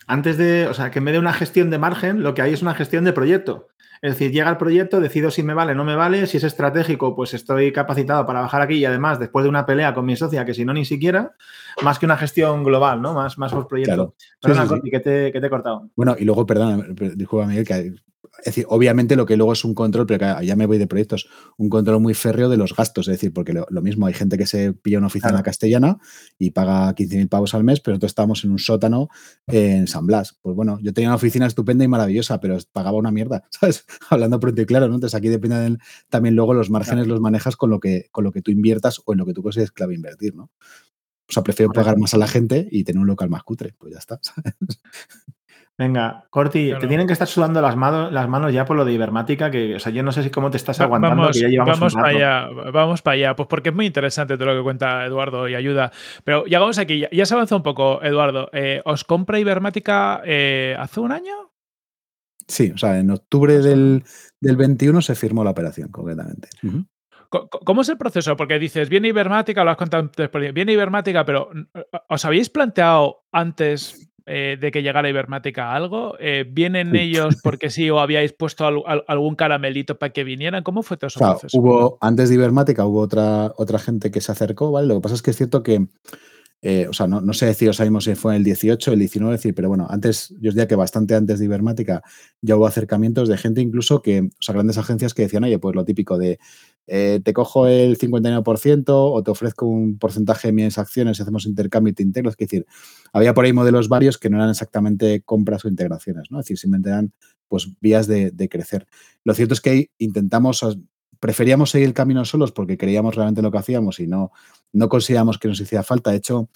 [SPEAKER 2] Antes de, o sea, que en vez de una gestión de margen, lo que hay es una gestión de proyecto. Es decir, llega el proyecto, decido si me vale, no me vale, si es estratégico, pues estoy capacitado para bajar aquí y además después de una pelea con mi socia, que si no ni siquiera, más que una gestión global, ¿no? Más, más por proyecto. Perdona, Que, te, que, te, he cortado.
[SPEAKER 3] Bueno, y luego, perdona, disculpa Miguel, que es decir, obviamente lo que luego es un control, pero ya me voy de proyectos, un control muy férreo de los gastos, es decir, porque lo, mismo hay gente que se pilla una oficina castellana y paga 15.000 pavos al mes, pero nosotros estábamos en un sótano en San Blas. Pues bueno, yo tenía una oficina estupenda y maravillosa, pero pagaba una mierda, <laughs> ¿sabes? Hablando pronto y claro, ¿no? Entonces aquí depende también luego los márgenes los manejas con lo que con lo que tú inviertas o en lo que tú consideres clave invertir, ¿no? O sea, prefiero pagar más a la gente y tener un local más cutre, pues ya está. <laughs>
[SPEAKER 2] Venga, Corti, te tienen que estar sudando las, manos, las manos ya por lo de Ibermática, que, o sea, yo no sé si cómo te estás aguantando,
[SPEAKER 1] vamos,
[SPEAKER 2] que ya llevamos
[SPEAKER 1] Vamos para allá, vamos para allá, pues porque es muy interesante todo lo que cuenta Eduardo y ayuda. Pero ya vamos aquí, ya, se avanzó un poco, Eduardo. Eh, ¿Os compra Ibermática eh, hace un año?
[SPEAKER 3] Sí, o sea, en octubre del, 21 se firmó la operación, concretamente.
[SPEAKER 1] ¿Cómo es el proceso? Porque dices, viene Ibermática, lo has contado antes, viene Ibermática, pero ¿os habéis planteado antes eh, de que llegara Ibermática algo? Eh, ¿Vienen ellos <laughs> porque sí o habíais puesto algún caramelito para que vinieran? ¿Cómo fue todo eso?
[SPEAKER 3] Hubo, antes de Ibermática hubo otra, otra gente que se acercó, ¿vale? Lo que pasa es que es cierto que, eh, o sea, no, no, sé decir, o sabemos si fue en el 18 o el 19, decir, pero bueno, antes, yo os diría que bastante antes de Ibermática ya hubo acercamientos de gente incluso que, o sea, grandes agencias que decían, oye, pues lo típico de eh, te cojo el 59% o te ofrezco un porcentaje de mis acciones y hacemos intercambio y te integro. Es decir, había por ahí modelos varios que no eran exactamente compras o integraciones, ¿no? Es decir, simplemente eran pues vías de, crecer. Lo cierto es que ahí intentamos, preferíamos seguir el camino solos porque creíamos realmente lo que hacíamos y no, no consideramos que nos hiciera falta. De hecho,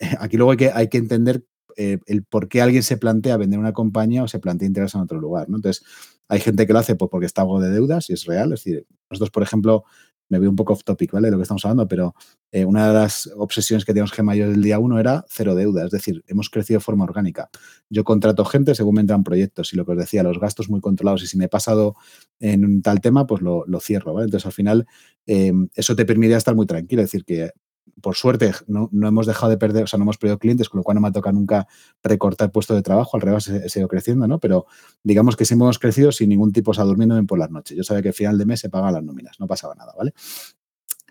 [SPEAKER 3] <laughs> aquí luego hay que, hay que entender eh, el por qué alguien se plantea vender una compañía o se plantea integrarse en otro lugar. ¿no? Entonces, hay gente que lo hace pues, porque está algo de deudas y es real. Es decir, nosotros, por ejemplo, me veo un poco off topic, ¿vale? De lo que estamos hablando, pero eh, una de las obsesiones que teníamos Gema yo del día uno era cero deuda, es decir, hemos crecido de forma orgánica. Yo contrato gente según me entran proyectos y lo que os decía, los gastos muy controlados y si me he pasado en un tal tema, pues lo, cierro, ¿vale? Entonces, al final, eh, eso te permite estar muy tranquilo, es decir, que por suerte, no, hemos dejado de perder, o sea, no hemos perdido clientes, con lo cual no me ha tocado nunca recortar puesto de trabajo, al revés, he, seguido creciendo, ¿no? Pero digamos que sí hemos crecido sin ningún tipo, o sea, durmiéndome por las noches. Yo sabía que al final de mes se pagan las nóminas, no pasaba nada, ¿vale?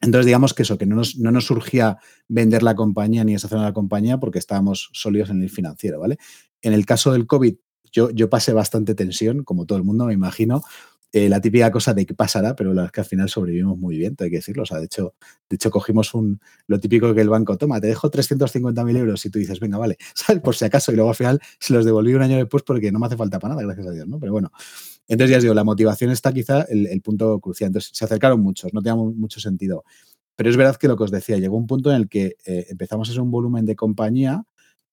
[SPEAKER 3] Entonces, digamos que eso, que no nos, no nos surgía vender la compañía ni deshacer la compañía porque estábamos sólidos en el financiero, ¿vale? En el caso del COVID, yo, yo pasé bastante tensión, como todo el mundo, me imagino, eh, la típica cosa de qué pasará, pero la es que al final sobrevivimos muy bien, hay que decirlo. O sea, de hecho, de hecho cogimos un, lo típico que el banco, toma, te dejo 350.000 euros y tú dices, venga, vale. <laughs> Por si acaso, y luego al final se los devolví un año después porque no me hace falta para nada, gracias a Dios, ¿no? Pero bueno, entonces ya os digo, la motivación está quizá el, punto crucial. Entonces se acercaron muchos, no tenía mucho sentido. Pero es verdad que lo que os decía, llegó un punto en el que eh, empezamos a ser un volumen de compañía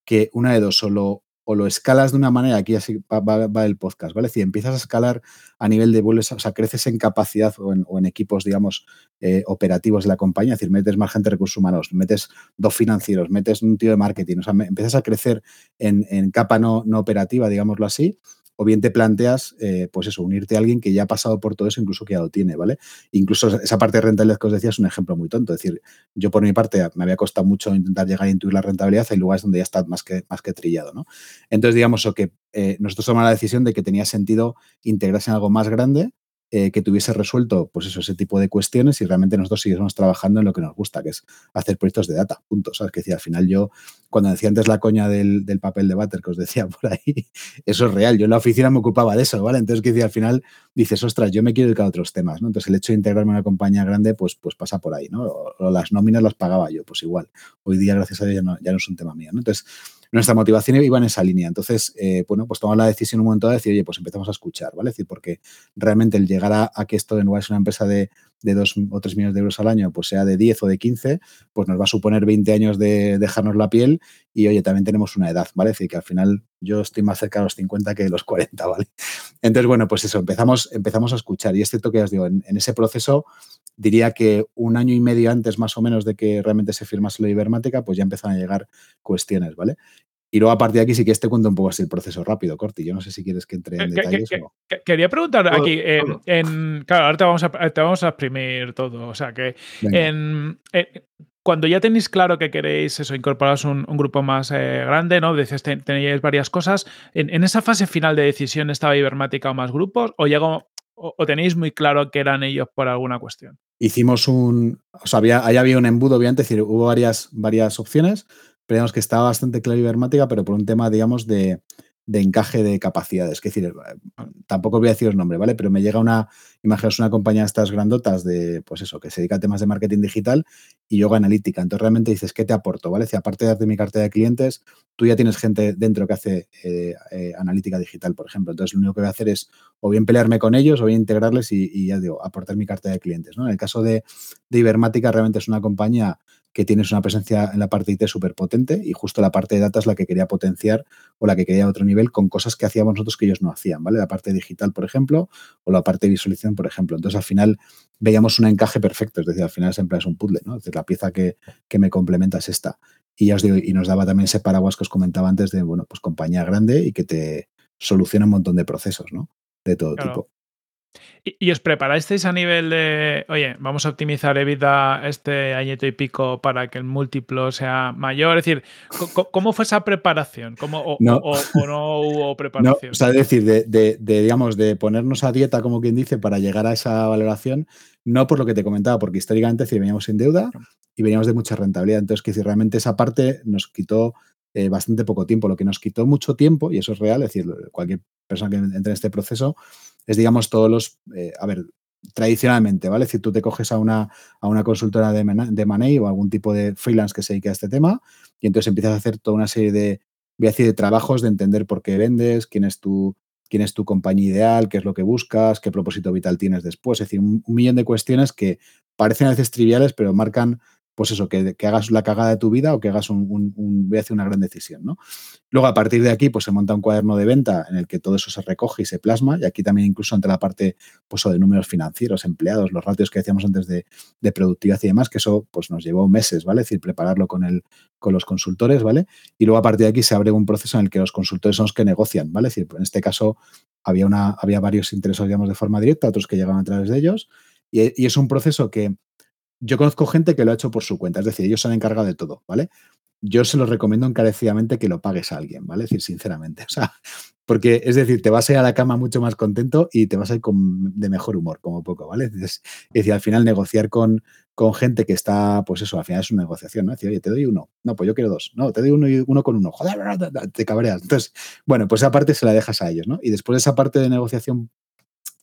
[SPEAKER 3] que una de dos, solo o lo escalas de una manera, aquí así va, el podcast, ¿vale? Decir, empiezas a escalar a nivel de vuelos, o sea, creces en capacidad o en, equipos, digamos, eh, operativos de la compañía, es decir, metes más gente de recursos humanos, metes dos financieros, metes un tío de marketing, o sea, empiezas a crecer en, en capa no, no operativa, digámoslo así, o bien te planteas, eh, pues eso, unirte a alguien que ya ha pasado por todo eso, incluso que ya lo tiene, ¿vale? Incluso esa parte de rentabilidad que os decía es un ejemplo muy tonto. Es decir, yo por mi parte me había costado mucho intentar llegar a intuir la rentabilidad, hay lugares donde ya está más que, más que trillado, ¿no? Entonces, digamos, que eh, nosotros tomamos la decisión de que tenía sentido integrarse en algo más grande eh, que tuviese resuelto pues eso, ese tipo de cuestiones y realmente nosotros seguimos trabajando en lo que nos gusta, que es hacer proyectos de data, punto. ¿Sabes? Que decía, al final yo, cuando decía antes la coña del, papel de váter que os decía <laughs> por ahí, eso es real. Yo en la oficina me ocupaba de eso, ¿vale? Entonces, que decía, al final dices, ostras, yo me quiero dedicar a otros temas, ¿no? Entonces, el hecho de integrarme en una compañía grande, pues, pues pasa por ahí, ¿no? O, las nóminas las pagaba yo, pues igual. Hoy día, gracias a Dios, ya no, ya no es un tema mío, ¿no? Entonces, nuestra motivación iba en esa línea. Entonces, eh, bueno, pues tomamos la decisión un momento de decir, oye, pues empezamos a escuchar, ¿vale? Es decir, porque realmente el llegar a, que esto en lugar es una empresa de, de 2 o 3 millones de euros al año, pues sea de 10 o de 15, pues nos va a suponer 20 años de dejarnos la piel y, oye, también tenemos una edad, ¿vale? Es decir, que al final yo estoy más cerca de los 50 que de los 40, ¿vale? <laughs> Entonces, bueno, pues eso, empezamos, empezamos a escuchar y es cierto que os digo, en, ese proceso diría que un año y medio antes más o menos de que realmente se firmase la ibermática, pues ya empezaron a llegar cuestiones, ¿vale? Y luego a partir de aquí sí que este cuento un poco así el proceso rápido, Corti. Yo no sé si quieres que entre en detalles o no.
[SPEAKER 1] Quería preguntar aquí, en, claro, ahora te vamos, a, te vamos a exprimir todo. O sea que en, cuando ya tenéis claro que queréis eso, incorporaros un, un grupo más eh, grande, ¿no? Dices, tenéis varias cosas. En, esa fase final de decisión estaba Ibermática o más grupos, o llegó, o, tenéis muy claro que eran ellos por alguna cuestión.
[SPEAKER 3] Hicimos un. O sea, había, ahí había un embudo, obviamente, es decir, hubo varias, varias opciones digamos que estaba bastante claro Ibermática, pero por un tema, digamos, de, de encaje de capacidades. Es decir, tampoco voy a decir el nombre, ¿vale? Pero me llega una, imaginaos una compañía de estas grandotas de, pues eso, que se dedica a temas de marketing digital y yo analítica. Entonces realmente dices, ¿qué te aporto? ¿Vale? Si aparte de darte mi cartera de clientes, tú ya tienes gente dentro que hace eh, eh, analítica digital, por ejemplo. Entonces lo único que voy a hacer es o bien pelearme con ellos o bien integrarles y, ya digo, aportar mi cartera de clientes. ¿no? En el caso de, de Ibermática, realmente es una compañía que tienes una presencia en la parte IT súper potente y justo la parte de data es la que quería potenciar o la que quería a otro nivel con cosas que hacíamos nosotros que ellos no hacían, ¿vale? La parte digital, por ejemplo, o la parte de visualización, por ejemplo. Entonces, al final veíamos un encaje perfecto, es decir, al final siempre es un puzzle, ¿no? Es decir, la pieza que, que me complementa es esta. Y ya os digo, y nos daba también ese paraguas que os comentaba antes de, bueno, pues compañía grande y que te soluciona un montón de procesos, ¿no? De todo tipo.
[SPEAKER 1] ¿Y, os preparasteis a nivel de, oye, vamos a optimizar EBITDA este añito y pico para que el múltiplo sea mayor? Es decir, ¿cómo, fue esa preparación? ¿Cómo, o, no. hubo <laughs> preparación?
[SPEAKER 3] o sea, es decir, de, digamos, de ponernos a dieta, como quien dice, para llegar a esa valoración, no por lo que te comentaba, porque históricamente si veníamos sin deuda y veníamos de mucha rentabilidad. Entonces, que si realmente esa parte nos quitó eh, bastante poco tiempo. Lo que nos quitó mucho tiempo, y eso es real, es decir, cualquier persona que entre en este proceso, es, digamos, todos los, eh, a ver, tradicionalmente, ¿vale? Si tú te coges a una, a una consultora de, de money o algún tipo de freelance que se dedique a este tema y entonces empiezas a hacer toda una serie de, voy a decir, de trabajos de entender por qué vendes, quién es tu, quién es tu compañía ideal, qué es lo que buscas, qué propósito vital tienes después. Es decir, un millón de cuestiones que parecen a veces triviales, pero marcan pues eso, que, hagas la cagada de tu vida o que hagas un, voy a hacer una gran decisión, ¿no? Luego, a partir de aquí, pues se monta un cuaderno de venta en el que todo eso se recoge y se plasma, y aquí también incluso entre la parte, pues, de números financieros, empleados, los ratios que decíamos antes de, productividad y demás, que eso, pues, nos llevó meses, ¿vale? Es decir, prepararlo con, el, con los consultores, ¿vale? Y luego, a partir de aquí, se abre un proceso en el que los consultores son los que negocian, ¿vale? Es decir, en este caso, había, una, había varios intereses, digamos, de forma directa, otros que llegaban a través de ellos, y es un proceso que yo conozco gente que lo ha hecho por su cuenta, es decir, ellos se han encargado de todo, ¿vale? Yo se los recomiendo encarecidamente que lo pagues a alguien, ¿vale? Es decir, sinceramente, <laughs> o sea, porque es decir, te vas a ir a la cama mucho más contento y te vas a ir con, de mejor humor, como poco, ¿vale? Es, decir, al final negociar con, con gente que está, pues eso, al final es una negociación, ¿no? Es decir, oye, te doy uno, no, pues yo quiero dos, no, te doy uno y uno con uno, joder, te cabreas. Entonces, bueno, pues esa parte se la dejas a ellos, ¿no? Y después de esa parte de negociación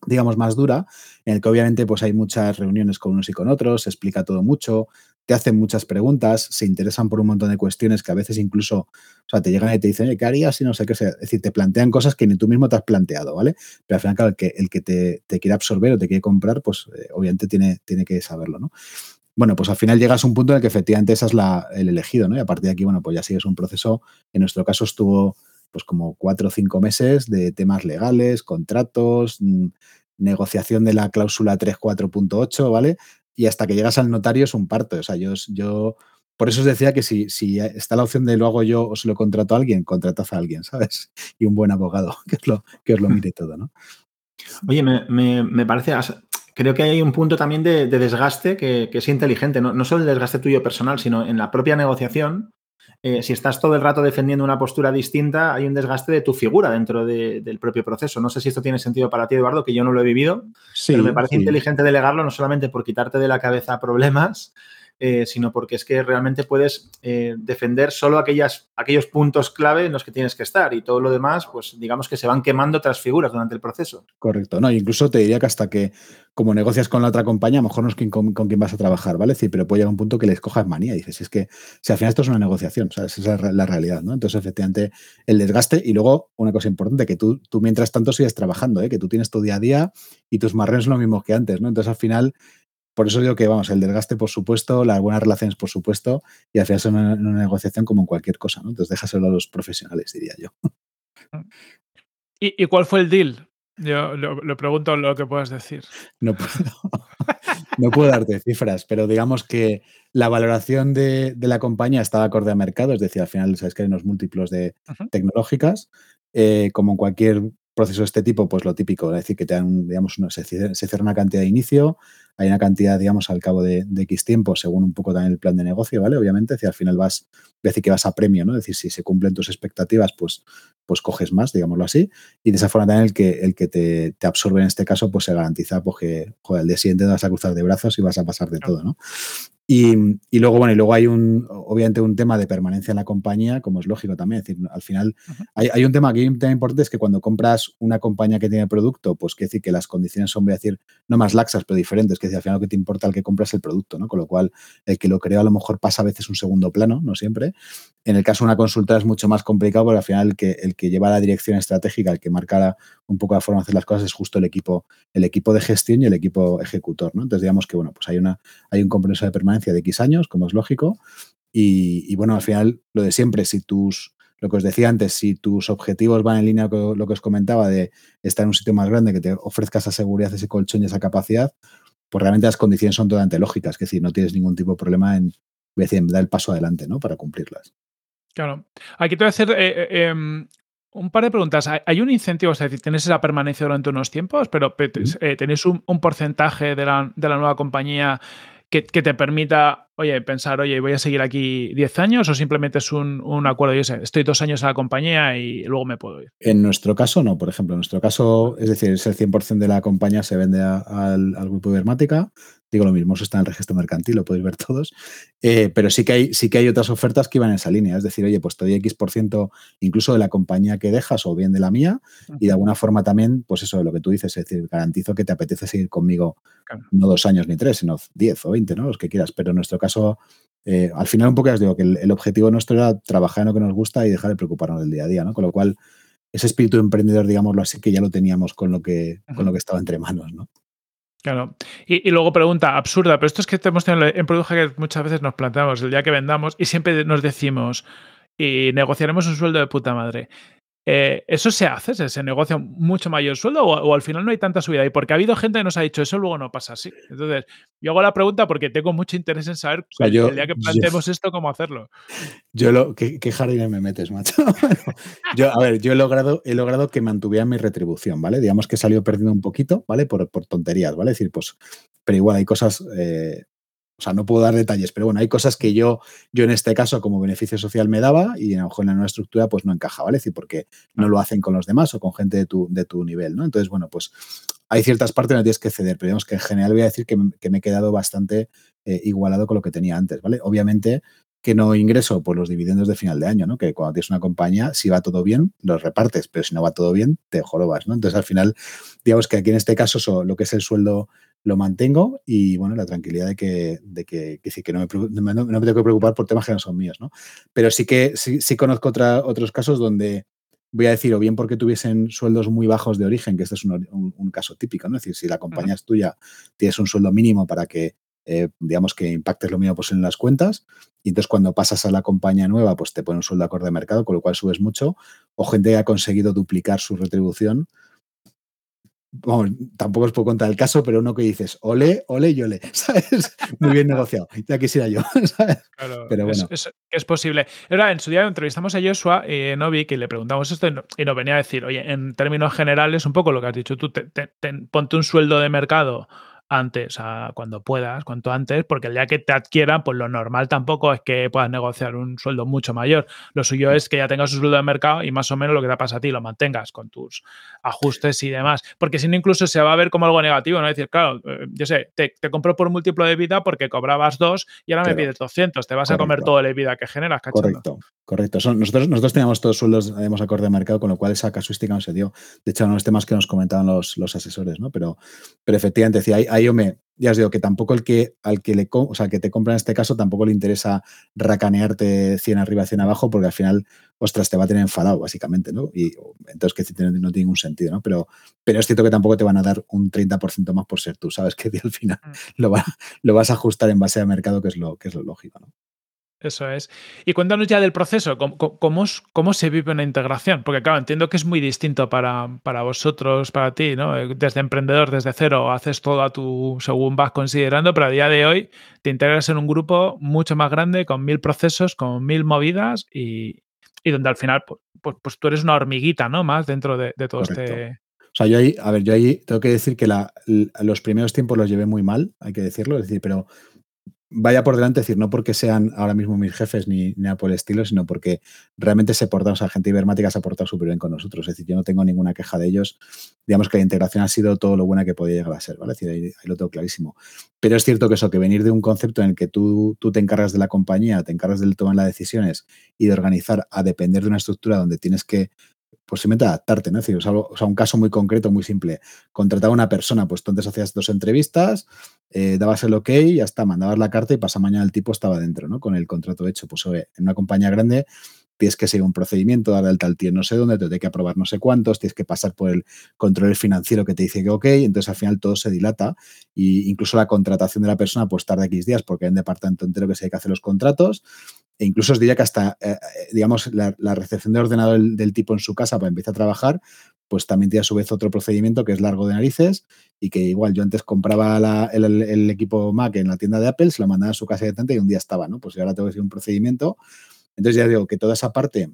[SPEAKER 3] digamos, más dura, en el que obviamente pues hay muchas reuniones con unos y con otros, se explica todo mucho, te hacen muchas preguntas, se interesan por un montón de cuestiones que a veces incluso, o sea, te llegan y te dicen, ¿qué harías si no sé qué? Es decir, te plantean cosas que ni tú mismo te has planteado, ¿vale? Pero al final, el que, el que te, quiere absorber o te quiere comprar, pues eh, obviamente tiene, tiene que saberlo, ¿no? Bueno, pues al final llegas a un punto en el que efectivamente esa es la, el elegido, ¿no? Y a partir de aquí, bueno, pues ya sigues un proceso, en nuestro caso estuvo pues como cuatro o cinco meses de temas legales, contratos, mm, negociación de la cláusula 3.4.8, ¿vale? Y hasta que llegas al notario es un parto. O sea, yo, yo por eso os decía que si, si está la opción de lo hago yo o se lo contrato a alguien, contratad a alguien, ¿sabes? <laughs> Y un buen abogado <laughs> que os lo, que os lo mire todo, ¿no?
[SPEAKER 2] Oye, me, parece, creo que hay un punto también de, desgaste que, es inteligente, no, no, solo el desgaste tuyo personal, sino en la propia negociación, eh, si estás todo el rato defendiendo una postura distinta, hay un desgaste de tu figura dentro del propio proceso. No sé si esto tiene sentido para ti, Eduardo, que yo no lo he vivido, pero me parece inteligente delegarlo no solamente por quitarte de la cabeza problemas, eh, sino porque es que realmente puedes eh, defender solo aquellas, aquellos puntos clave en los que tienes que estar y todo lo demás, pues digamos que se van quemando otras figuras durante el proceso.
[SPEAKER 3] Correcto, no, incluso te diría que hasta que como negocias con la otra compañía, a lo mejor no es con, con, quien vas a trabajar, ¿vale? Sí, pero puede llegar un punto que les cojas manía y dices, es que si al final esto es una negociación, o esa es la realidad, ¿no? Entonces, efectivamente, el desgaste y luego una cosa importante, que tú, tú mientras tanto sigues trabajando, ¿eh? que tú tienes tu día a día y tus marrones son lo mismo que antes, ¿no? Entonces, al final, por eso digo que, vamos, el desgaste, por supuesto, las buenas relaciones, por supuesto, y al final es una, negociación como en cualquier cosa, ¿no? Entonces déjaselo a los profesionales, diría yo.
[SPEAKER 1] ¿Y, cuál fue el deal? Yo lo, pregunto lo que puedas decir.
[SPEAKER 3] No puedo. no puedo darte cifras, pero digamos que la valoración de, la compañía está acorde a mercado, es decir, al final sabes que hay unos múltiplos de tecnológicas, eh, como en cualquier proceso de este tipo, pues lo típico, es decir, que te dan, digamos, se, cierra una cantidad de inicio, hay una cantidad, digamos, al cabo de, X tiempo, según un poco también el plan de negocio, ¿vale? Obviamente, si al final vas, decir que vas a premio, ¿no? Es decir, si se cumplen tus expectativas, pues, pues coges más, digámoslo así, y de esa forma también el que, el que te, absorbe en este caso, pues se garantiza, pues que, joder, el día siguiente te vas a cruzar de brazos y vas a pasar de todo, ¿no? Y, luego, bueno, y luego hay un, obviamente, un tema de permanencia en la compañía, como es lógico también. Es decir, al final, hay, un tema aquí tema importante, es que cuando compras una compañía que tiene producto, pues quiere decir que las condiciones son, voy a decir, no más laxas, pero diferentes, que al final lo que te importa el que compras el producto, ¿no? Con lo cual, el que lo crea a lo mejor pasa a veces un segundo plano, no siempre. En el caso de una consulta es mucho más complicado, porque al final el que, el que lleva la dirección estratégica, el que marca un poco la forma de hacer las cosas, es justo el equipo, el equipo de gestión y el equipo ejecutor, ¿no? Entonces, digamos que, bueno, pues hay, una, hay un compromiso de permanencia de X años, como es lógico. Y, bueno, al final, lo de siempre, si tus, lo que os decía antes, si tus objetivos van en línea con lo que os comentaba de estar en un sitio más grande, que te ofrezca esa seguridad, ese colchón y esa capacidad, pues realmente las condiciones son totalmente lógicas, es decir, no tienes ningún tipo de problema en, decir, dar el paso adelante, ¿no? Para cumplirlas.
[SPEAKER 1] Claro. Aquí te voy a hacer eh, eh, em, un par de preguntas. ¿Hay un incentivo? Es decir, tienes esa permanencia durante unos tiempos, pero eh, tenéis un, porcentaje de la, de la, nueva compañía que, te permita, oye, pensar, oye, voy a seguir aquí 10 años o simplemente es un, acuerdo, yo sé, estoy dos años a la compañía y luego me puedo ir?
[SPEAKER 3] En nuestro caso, no, por ejemplo, en nuestro caso, es decir, es el 100% de la compañía se vende al, al, grupo Ibermática, Digo lo mismo, eso está en el registro mercantil, lo podéis ver todos. Eh, pero sí que, hay, sí que hay otras ofertas que iban en esa línea. Es decir, oye, pues te doy X por ciento incluso de la compañía que dejas o bien de la mía. Y de alguna forma también, pues eso de lo que tú dices, es decir, garantizo que te apetece seguir conmigo no dos años ni tres, sino diez o veinte, ¿no? Los que quieras. Pero en nuestro caso, eh, al final un poco ya os digo que el, objetivo nuestro era trabajar en lo que nos gusta y dejar de preocuparnos del día a día, ¿no? Con lo cual, ese espíritu emprendedor, digámoslo así, que ya lo teníamos con lo que, con lo que estaba entre manos, ¿no?
[SPEAKER 1] Claro. Y, luego pregunta absurda, pero esto es que tenemos en Produja que muchas veces nos planteamos el día que vendamos y siempre nos decimos y negociaremos un sueldo de puta madre. Eh, ¿Eso se hace? ¿Se, negocia mucho mayor sueldo o, al final no hay tanta subida? Y porque ha habido gente que nos ha dicho eso, luego no pasa así. Entonces, yo hago la pregunta porque tengo mucho interés en saber el día que planteemos esto, cómo hacerlo.
[SPEAKER 3] Yo lo, ¿qué, qué jardín me metes, macho? <laughs> yo, a ver, yo he logrado, he logrado que mantuviera mi retribución, ¿vale? Digamos que he salido perdiendo un poquito, ¿vale? Por, por tonterías, ¿vale? Es decir, pues, pero igual hay cosas eh, o sea, no puedo dar detalles, pero bueno, hay cosas que yo, yo en este caso como beneficio social me daba y a lo mejor en la nueva estructura pues no encaja, ¿vale? Es decir, porque no lo hacen con los demás o con gente de tu, de tu nivel, ¿no? Entonces, bueno, pues hay ciertas partes donde tienes que ceder, pero digamos que en general voy a decir que, me he quedado bastante eh, igualado con lo que tenía antes, ¿vale? Obviamente que no ingreso por los dividendos de final de año, ¿no? Que cuando tienes una compañía, si va todo bien, los repartes, pero si no va todo bien, te jorobas, ¿no? Entonces, al final, digamos que aquí en este caso, lo que es el sueldo lo mantengo y bueno, la tranquilidad de que, de que, que no, me, no, me, tengo que preocupar por temas que no son míos, ¿no? Pero sí que sí, sí conozco otra, otros casos donde voy a decir, o bien porque tuviesen sueldos muy bajos de origen, que este es un, caso típico, ¿no? Es decir, si la compañía es tuya, tienes un sueldo mínimo para que, eh, digamos, que impactes lo mínimo posible en las cuentas, y entonces cuando pasas a la compañía nueva, pues te pone un sueldo acorde de mercado, con lo cual subes mucho, o gente que ha conseguido duplicar su retribución Vamos, tampoco os puedo contar el caso, pero uno que dices, ole, ole y ole, <laughs> ¿sabes? Muy bien negociado, ya quisiera yo, <laughs> ¿sabes?
[SPEAKER 1] Claro, pero bueno. Es, es, posible. Era, en su día entrevistamos a Joshua eh, Novi, que le preguntamos esto y nos venía a decir, oye, en términos generales, un poco lo que has dicho tú, ponte un sueldo de mercado antes, a cuando puedas, cuanto antes, porque el día que te adquieran, pues lo normal tampoco es que puedas negociar un sueldo mucho mayor. Lo suyo es que ya tengas un sueldo de mercado y más o menos lo que te pasa a ti lo mantengas con tus ajustes y demás. Porque si no, incluso se va a ver como algo negativo, ¿no? Es decir, claro, eh, yo sé, te, compro por múltiplo de vida porque cobrabas dos y ahora me pides 200, te vas a comer todo la vida que generas,
[SPEAKER 3] Correcto, correcto. nosotros, nosotros teníamos todos sueldos, hemos acorde de mercado, con lo cual esa casuística no se dio. De hecho, no los temas que nos comentaban los, los asesores, ¿no? Pero, pero efectivamente, decía, hay, yo me, ya os digo que tampoco el que al que le o sea, que te compra en este caso tampoco le interesa racanearte 100 arriba, 100 abajo, porque al final, ostras, te va a tener enfadado, básicamente, ¿no? Y entonces que no, no tiene ningún sentido, ¿no? Pero, pero es cierto que tampoco te van a dar un 30% más por ser tú, sabes <laughs> que al final mm. lo, lo vas a ajustar en base al mercado, que es lo, que es lo lógico, ¿no?
[SPEAKER 1] Eso es. Y cuéntanos ya del proceso, ¿cómo, se vive una integración? Porque claro, entiendo que es muy distinto para, vosotros, para ti, ¿no? Eh, desde emprendedor, desde cero, haces todo a tu, según vas considerando, pero a día de hoy te integras en un grupo mucho más grande, con mil procesos, con mil movidas y, donde al final, pues, pues, pues, tú eres una hormiguita, ¿no? Más dentro de, todo este...
[SPEAKER 3] O sea, yo ahí, a ver, yo ahí tengo que decir que los primeros tiempos los llevé muy mal, hay que decirlo, es decir, pero vaya por delante, decir, no porque sean ahora mismo mis jefes ni, nada por el estilo, sino porque realmente se portan, o sea, gente ibermática se ha portado súper bien con nosotros. Es decir, yo no tengo ninguna queja de ellos. Digamos que la integración ha sido todo lo buena que podía llegar a ser, ¿vale? Es decir, ahí, lo tengo clarísimo. Pero es cierto que eso, que venir de un concepto en el que tú, tú te encargas de la compañía, te encargas de tomar las decisiones y de organizar a depender de una estructura donde tienes que posiblemente adaptarte, ¿no? Es decir, o sea, un caso muy concreto, muy simple. Contrataba a una persona, pues tú antes hacías dos entrevistas, eh, dabas el ok, ya está, mandabas la carta y pasa mañana el tipo estaba dentro, ¿no? Con el contrato hecho. Pues en una compañía grande tienes que seguir un procedimiento, dar alta al tío no sé dónde, te tiene que aprobar no sé cuántos, tienes que pasar por el control financiero que te dice que ok, entonces al final todo se dilata e incluso la contratación de la persona pues tarda X días porque hay un departamento entero que se hay que hacer los contratos e incluso os diría que hasta, eh, eh, digamos, la, recepción de ordenador del, tipo en su casa para empezar a trabajar, pues también tiene a su vez otro procedimiento que es largo de narices y que igual yo antes compraba el, equipo Mac en la tienda de Apple, se lo mandaba a su casa de y un día estaba, ¿no? Pues ahora tengo que hacer un procedimiento. Entonces ya digo que toda esa parte,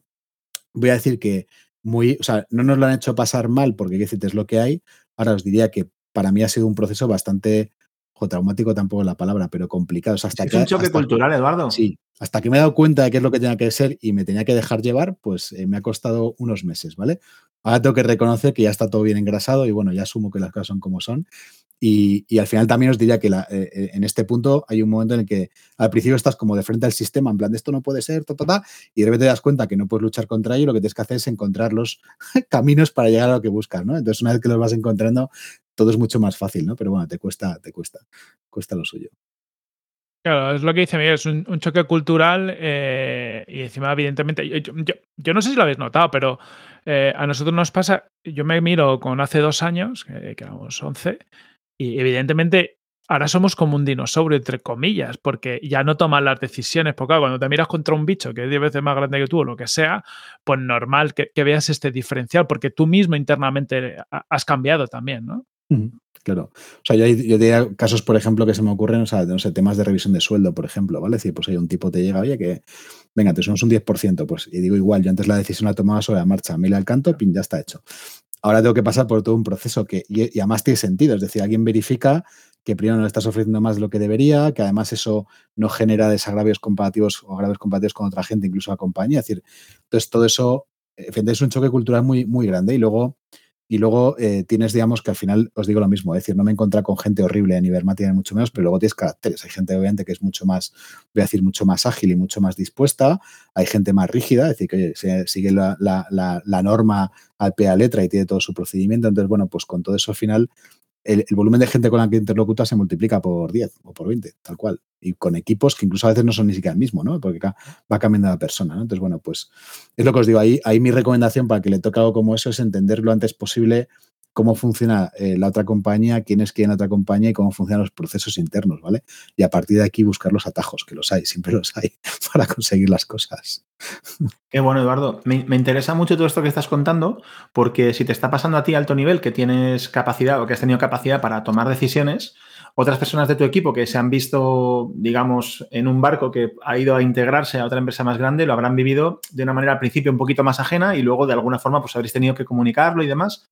[SPEAKER 3] voy a decir que muy, o sea, no nos lo han hecho pasar mal porque es lo que hay. Ahora os diría que para mí ha sido un proceso bastante o traumático tampoco es la palabra, pero complicado. hasta
[SPEAKER 2] es un choque cultural, Eduardo.
[SPEAKER 3] Sí, hasta que me he dado cuenta de qué es lo que tenía que ser y me tenía que dejar llevar, pues eh, me ha costado unos meses, ¿vale? Ahora tengo que reconocer que ya está todo bien engrasado y bueno, ya asumo que las cosas son como son. Y, al final también os diría que eh, eh, en este punto hay un momento en el que al principio estás como de frente al sistema, en plan de esto no puede ser, y de repente te das cuenta que no puedes luchar contra ello y lo que tienes que hacer es encontrar los <laughs> caminos para llegar a lo que buscas, ¿no? Entonces una vez que los vas encontrando, todo es mucho más fácil, ¿no? Pero bueno, te cuesta, te cuesta, cuesta lo suyo.
[SPEAKER 1] Claro, es lo que dice Miguel, es un, choque cultural eh, y encima, evidentemente, yo, no sé si lo habéis notado, pero eh, a nosotros nos pasa, yo me miro con hace dos años, que, éramos 11, y evidentemente ahora somos como un dinosaurio, entre comillas, porque ya no toman las decisiones, porque cuando te miras contra un bicho que es 10 veces más grande que tú o lo que sea, pues normal que, que veas este diferencial, porque tú mismo internamente has cambiado también, ¿no?
[SPEAKER 3] Claro. O sea, yo, yo diría casos, por ejemplo, que se me ocurren, o sea, no sé, temas de revisión de sueldo, por ejemplo, ¿vale? Es decir, pues hay un tipo te llega, oye, que, venga, te somos un 10%, pues, y digo igual, yo antes la decisión la tomaba sobre la marcha, mil al canto, pin, ya está hecho. Ahora tengo que pasar por todo un proceso que, y, además tiene sentido, es decir, alguien verifica que primero no le estás ofreciendo más de lo que debería, que además eso no genera desagravios comparativos o agravios comparativos con otra gente, incluso la compañía. Es decir, entonces todo eso, es un choque cultural muy, muy grande. Y luego, y luego eh, tienes, digamos, que al final os digo lo mismo, es decir, no me he con gente horrible a nivel material, mucho menos, pero luego tienes caracteres. Hay gente, obviamente, que es mucho más, voy a decir, mucho más ágil y mucho más dispuesta. Hay gente más rígida, es decir, que oye, sigue la, la, norma al pie a letra y tiene todo su procedimiento. Entonces, bueno, pues con todo eso al final el, volumen de gente con la que interlocuta se multiplica por 10 o por 20, tal cual. Y con equipos que incluso a veces no son ni siquiera el mismo, ¿no? Porque va cambiando la persona, ¿no? Entonces, bueno, pues es lo que os digo. Ahí, ahí mi recomendación para que le toque algo como eso es entender lo antes posible cómo funciona eh, la otra compañía, quién es quién la otra compañía y cómo funcionan los procesos internos, ¿vale? Y a partir de aquí buscar los atajos, que los hay, siempre los hay, <laughs> para conseguir las cosas.
[SPEAKER 2] Qué bueno, Eduardo. Me, interesa mucho todo esto que estás contando, porque si te está pasando a ti a alto nivel, que tienes capacidad o que has tenido capacidad para tomar decisiones, otras personas de tu equipo que se han visto, digamos, en un barco que ha ido a integrarse a otra empresa más grande, lo habrán vivido de una manera al principio un poquito más ajena y luego de alguna forma pues habréis tenido que comunicarlo y demás.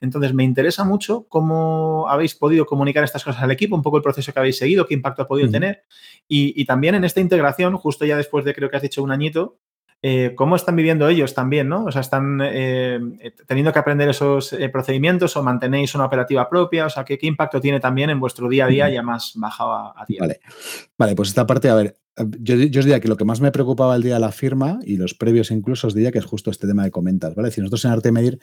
[SPEAKER 2] Entonces, me interesa mucho cómo habéis podido comunicar estas cosas al equipo, un poco el proceso que habéis seguido, qué impacto ha podido tener. Y, también en esta integración, justo ya después de creo que has dicho un añito, eh, cómo están viviendo ellos también, ¿no? O sea, están eh, teniendo que aprender esos eh, procedimientos o mantenéis una operativa propia, o sea, ¿qué, impacto tiene también en vuestro día a día ya más bajado a, a día?
[SPEAKER 3] Vale. vale, pues esta parte, a ver, yo, yo, os diría que lo que más me preocupaba el día de la firma y los previos incluso os diría que es justo este tema de comentas, ¿vale? Si nosotros en Arte Medir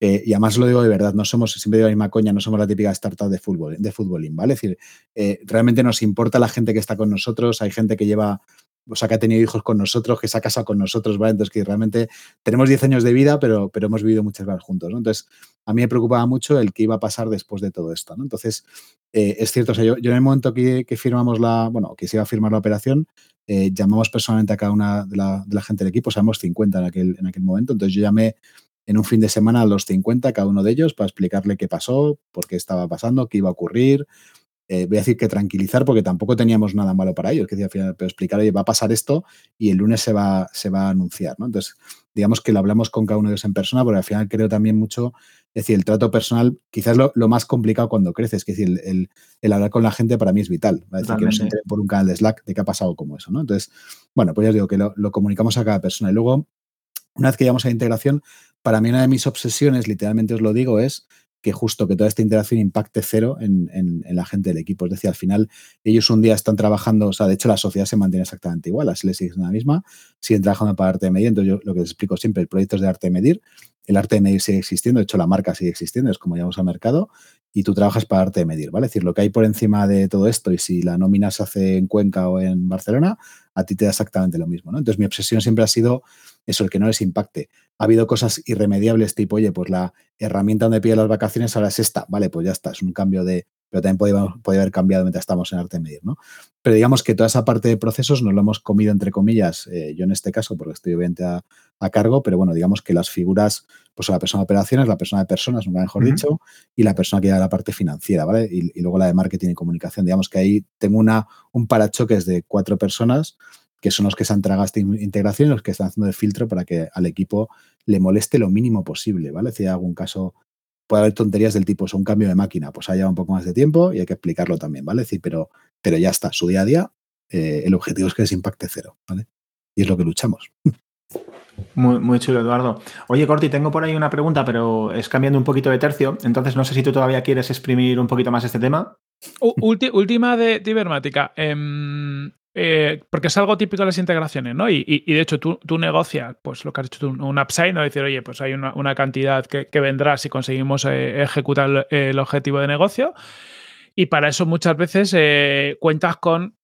[SPEAKER 3] eh, y además lo digo de verdad, no somos, siempre digo la misma coña, no somos la típica startup de fútbol, de fútbolín, ¿vale? Es decir, eh, realmente nos importa la gente que está con nosotros, hay gente que lleva o sea, que ha tenido hijos con nosotros, que se ha casado con nosotros, ¿vale? Entonces, que realmente tenemos 10 años de vida, pero, pero hemos vivido muchas veces juntos, ¿no? Entonces, a mí me preocupaba mucho el que iba a pasar después de todo esto, ¿no? Entonces, eh, es cierto, o sea, yo, en el momento que, firmamos la, bueno, que se iba a firmar la operación, eh, llamamos personalmente a cada una de la, gente del equipo, sabemos 50 en aquel, en aquel momento, entonces yo llamé en un fin de semana a los 50, cada uno de ellos, para explicarle qué pasó, por qué estaba pasando, qué iba a ocurrir, eh, voy a decir que tranquilizar porque tampoco teníamos nada malo para ellos, que decía, pero explicar, oye, va a pasar esto y el lunes se va, se va a anunciar, ¿no? Entonces, digamos que lo hablamos con cada uno de ellos en persona, porque al final creo también mucho, es decir, el trato personal quizás lo, lo más complicado cuando creces, es decir, el, el, hablar con la gente para mí es vital, ¿vale? decir, que no se entre por un canal de Slack de qué ha pasado como eso, ¿no? Entonces, bueno, pues ya os digo que lo, lo comunicamos a cada persona y luego, una vez que llegamos a la integración, para mí una de mis obsesiones, literalmente os lo digo, es que justo que toda esta interacción impacte cero en, la gente del equipo. Es decir, al final ellos un día están trabajando, o sea, de hecho la sociedad se mantiene exactamente igual, así les sigue la misma, siguen trabajando para arte de medir. Entonces yo lo que les explico siempre, el proyecto es de arte de medir, el arte de medir sigue existiendo, de hecho la marca sigue existiendo, es como llamamos al mercado, y tú trabajas para arte de medir, ¿vale? Es decir, lo que hay por encima de todo esto y si la nómina se hace en Cuenca o en Barcelona, a ti te da exactamente lo mismo, ¿no? Entonces mi obsesión siempre ha sido eso, el que no les impacte. Ha habido cosas irremediables tipo, oye, pues la herramienta donde pide las vacaciones ahora es esta, vale, pues ya está, es un cambio de, pero también podría, haber cambiado mientras estamos en arte de medir, ¿no? Pero digamos que toda esa parte de procesos nos lo hemos comido, entre comillas, eh, yo en este caso, porque estoy obviamente a, cargo, pero bueno, digamos que las figuras, pues la persona de operaciones, la persona de personas, nunca mejor dicho, y la persona que da la parte financiera, ¿vale? Y, y, luego la de marketing y comunicación. Digamos que ahí tengo una, un parachoques de cuatro personas que son los que se han tragado esta integración y los que están haciendo de filtro para que al equipo le moleste lo mínimo posible, ¿vale? Si hay algún caso, puede haber tonterías del tipo, es un cambio de máquina, pues haya un poco más de tiempo y hay que explicarlo también, ¿vale? decir, pero, pero ya está, su día a día, eh, el objetivo es que les impacte cero, ¿vale? Y es lo que luchamos.
[SPEAKER 2] Muy, muy chulo, Eduardo. Oye, Corti, tengo por ahí una pregunta, pero es cambiando un poquito de tercio. Entonces, no sé si tú todavía quieres exprimir un poquito más este tema.
[SPEAKER 1] última de, Ibermática. Em, eh, porque es algo típico de las integraciones, ¿no? Y, de hecho tú, tú, negocias, pues lo que has hecho tú, un upside, ¿no? Decir, oye, pues hay una, cantidad que, vendrá si conseguimos eh, ejecutar el, objetivo de negocio. Y para eso muchas veces eh, cuentas con,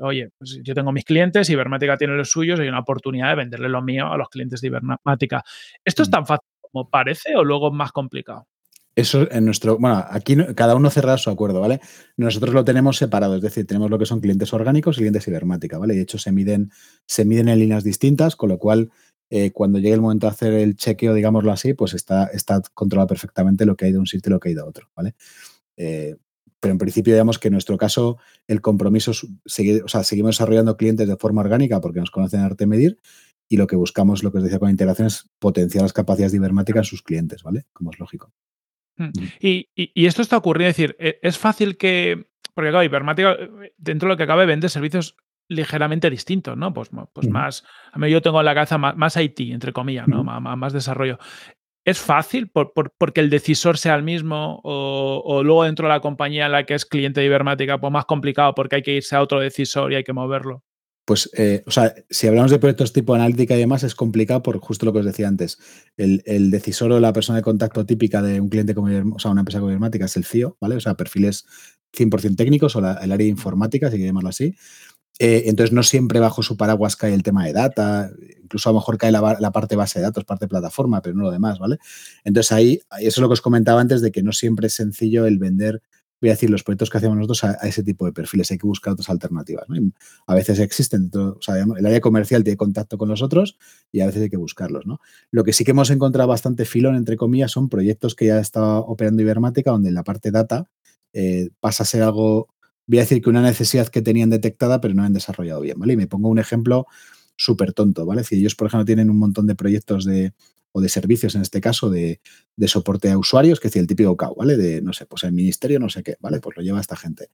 [SPEAKER 1] oye, pues yo tengo mis clientes, Ibermática tiene los suyos, hay una oportunidad de venderle lo mío a los clientes de Ibermática. ¿Esto es mm. tan fácil como parece o luego es más complicado?
[SPEAKER 3] Eso en nuestro, bueno, aquí cada uno cerrará su acuerdo, ¿vale? Nosotros lo tenemos separado, es decir, tenemos lo que son clientes orgánicos y clientes cibermática, ¿vale? de hecho se miden, se miden en líneas distintas, con lo cual eh, cuando llegue el momento de hacer el chequeo, digámoslo así, pues está, está controlado perfectamente lo que hay de un sitio y lo que hay de otro, ¿vale? Eh, pero en principio, digamos que en nuestro caso el compromiso seguir, o sea, seguimos desarrollando clientes de forma orgánica porque nos conocen arte medir y lo que buscamos, lo que os decía con integración, es potenciar las capacidades de Ibermática en sus clientes, ¿vale? Como es lógico.
[SPEAKER 1] Mm. Y, esto está ocurriendo, es decir, e, es fácil que, porque claro, Hipermática, eh, dentro de lo que cabe, vende servicios ligeramente distintos, ¿no? Pues, pues más, a mí yo tengo en la cabeza más, IT, entre comillas, ¿no? más, desarrollo. ¿Es fácil por, porque el decisor sea el mismo o, luego dentro de la compañía en la que es cliente de Ibermática, pues más complicado porque hay que irse a otro decisor y hay que moverlo?
[SPEAKER 3] Pues, eh, o sea, si hablamos de proyectos tipo analítica y demás, es complicado por justo lo que os decía antes. El, decisor o la persona de contacto típica de un cliente como, o sea, una empresa como informática es el CIO, ¿vale? O sea, perfiles 100% técnicos o el área de informática, si llamarlo así. Eh, entonces, no siempre bajo su paraguas cae el tema de data, incluso a lo mejor cae la, la, parte base de datos, parte de plataforma, pero no lo demás, ¿vale? Entonces, ahí, eso es lo que os comentaba antes de que no siempre es sencillo el vender voy a decir, los proyectos que hacemos nosotros a, ese tipo de perfiles. Hay que buscar otras alternativas. A veces existen, o sea, el área comercial tiene contacto con nosotros y a veces hay que buscarlos. ¿no? Lo que sí que hemos encontrado bastante filón, entre comillas, son proyectos que ya está operando Ibermática, donde la parte data eh, pasa a ser algo, voy a decir que una necesidad que tenían detectada, pero no han desarrollado bien. ¿vale? Y me pongo un ejemplo súper tonto, ¿vale? Si ellos, por ejemplo, tienen un montón de proyectos de, o de servicios, en este caso, de, soporte a usuarios, que es el típico CAU, ¿vale? De, no sé, pues el ministerio, no sé qué, ¿vale? Pues lo lleva esta gente.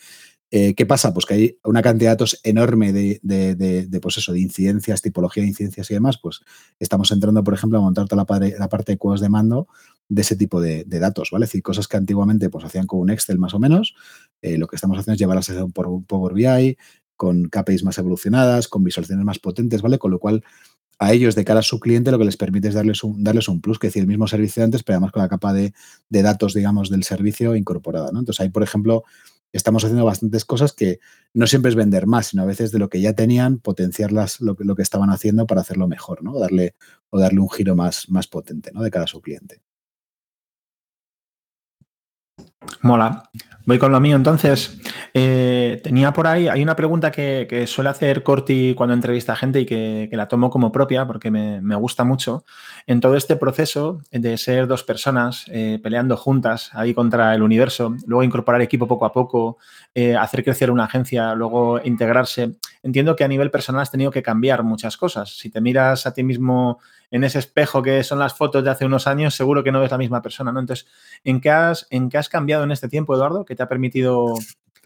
[SPEAKER 3] Eh, ¿Qué pasa? Pues que hay una cantidad de datos enorme de, de, pues eso, de incidencias, tipología de incidencias y demás, pues estamos entrando, por ejemplo, a montar toda la, la parte de cuadros de mando de ese tipo de, datos, ¿vale? Es decir, cosas que antiguamente pues hacían con un Excel más o menos, eh, lo que estamos haciendo es llevarlas a un Power BI, con KPIs más evolucionadas, con visualizaciones más potentes, ¿vale? Con lo cual a ellos de cara a su cliente lo que les permite es darles un, darles un plus, que es decir, el mismo servicio de antes, pero además con la capa de, datos, digamos, del servicio incorporada. ¿no? Entonces ahí, por ejemplo, estamos haciendo bastantes cosas que no siempre es vender más, sino a veces de lo que ya tenían, potenciarlas lo, lo que estaban haciendo para hacerlo mejor, ¿no? O darle, o darle un giro más, más potente, ¿no? De cara a su cliente.
[SPEAKER 2] Mola. Voy con lo mío entonces. Eh, tenía por ahí, hay una pregunta que, suele hacer Corti cuando entrevista a gente y que, la tomo como propia porque me, gusta mucho. En todo este proceso de ser dos personas eh, peleando juntas ahí contra el universo, luego incorporar equipo poco a poco, eh, hacer crecer una agencia, luego integrarse, entiendo que a nivel personal has tenido que cambiar muchas cosas. Si te miras a ti mismo en ese espejo que son las fotos de hace unos años, seguro que no ves la misma persona, ¿no? Entonces, ¿en qué has, en qué has cambiado en este tiempo, Eduardo, que te ha permitido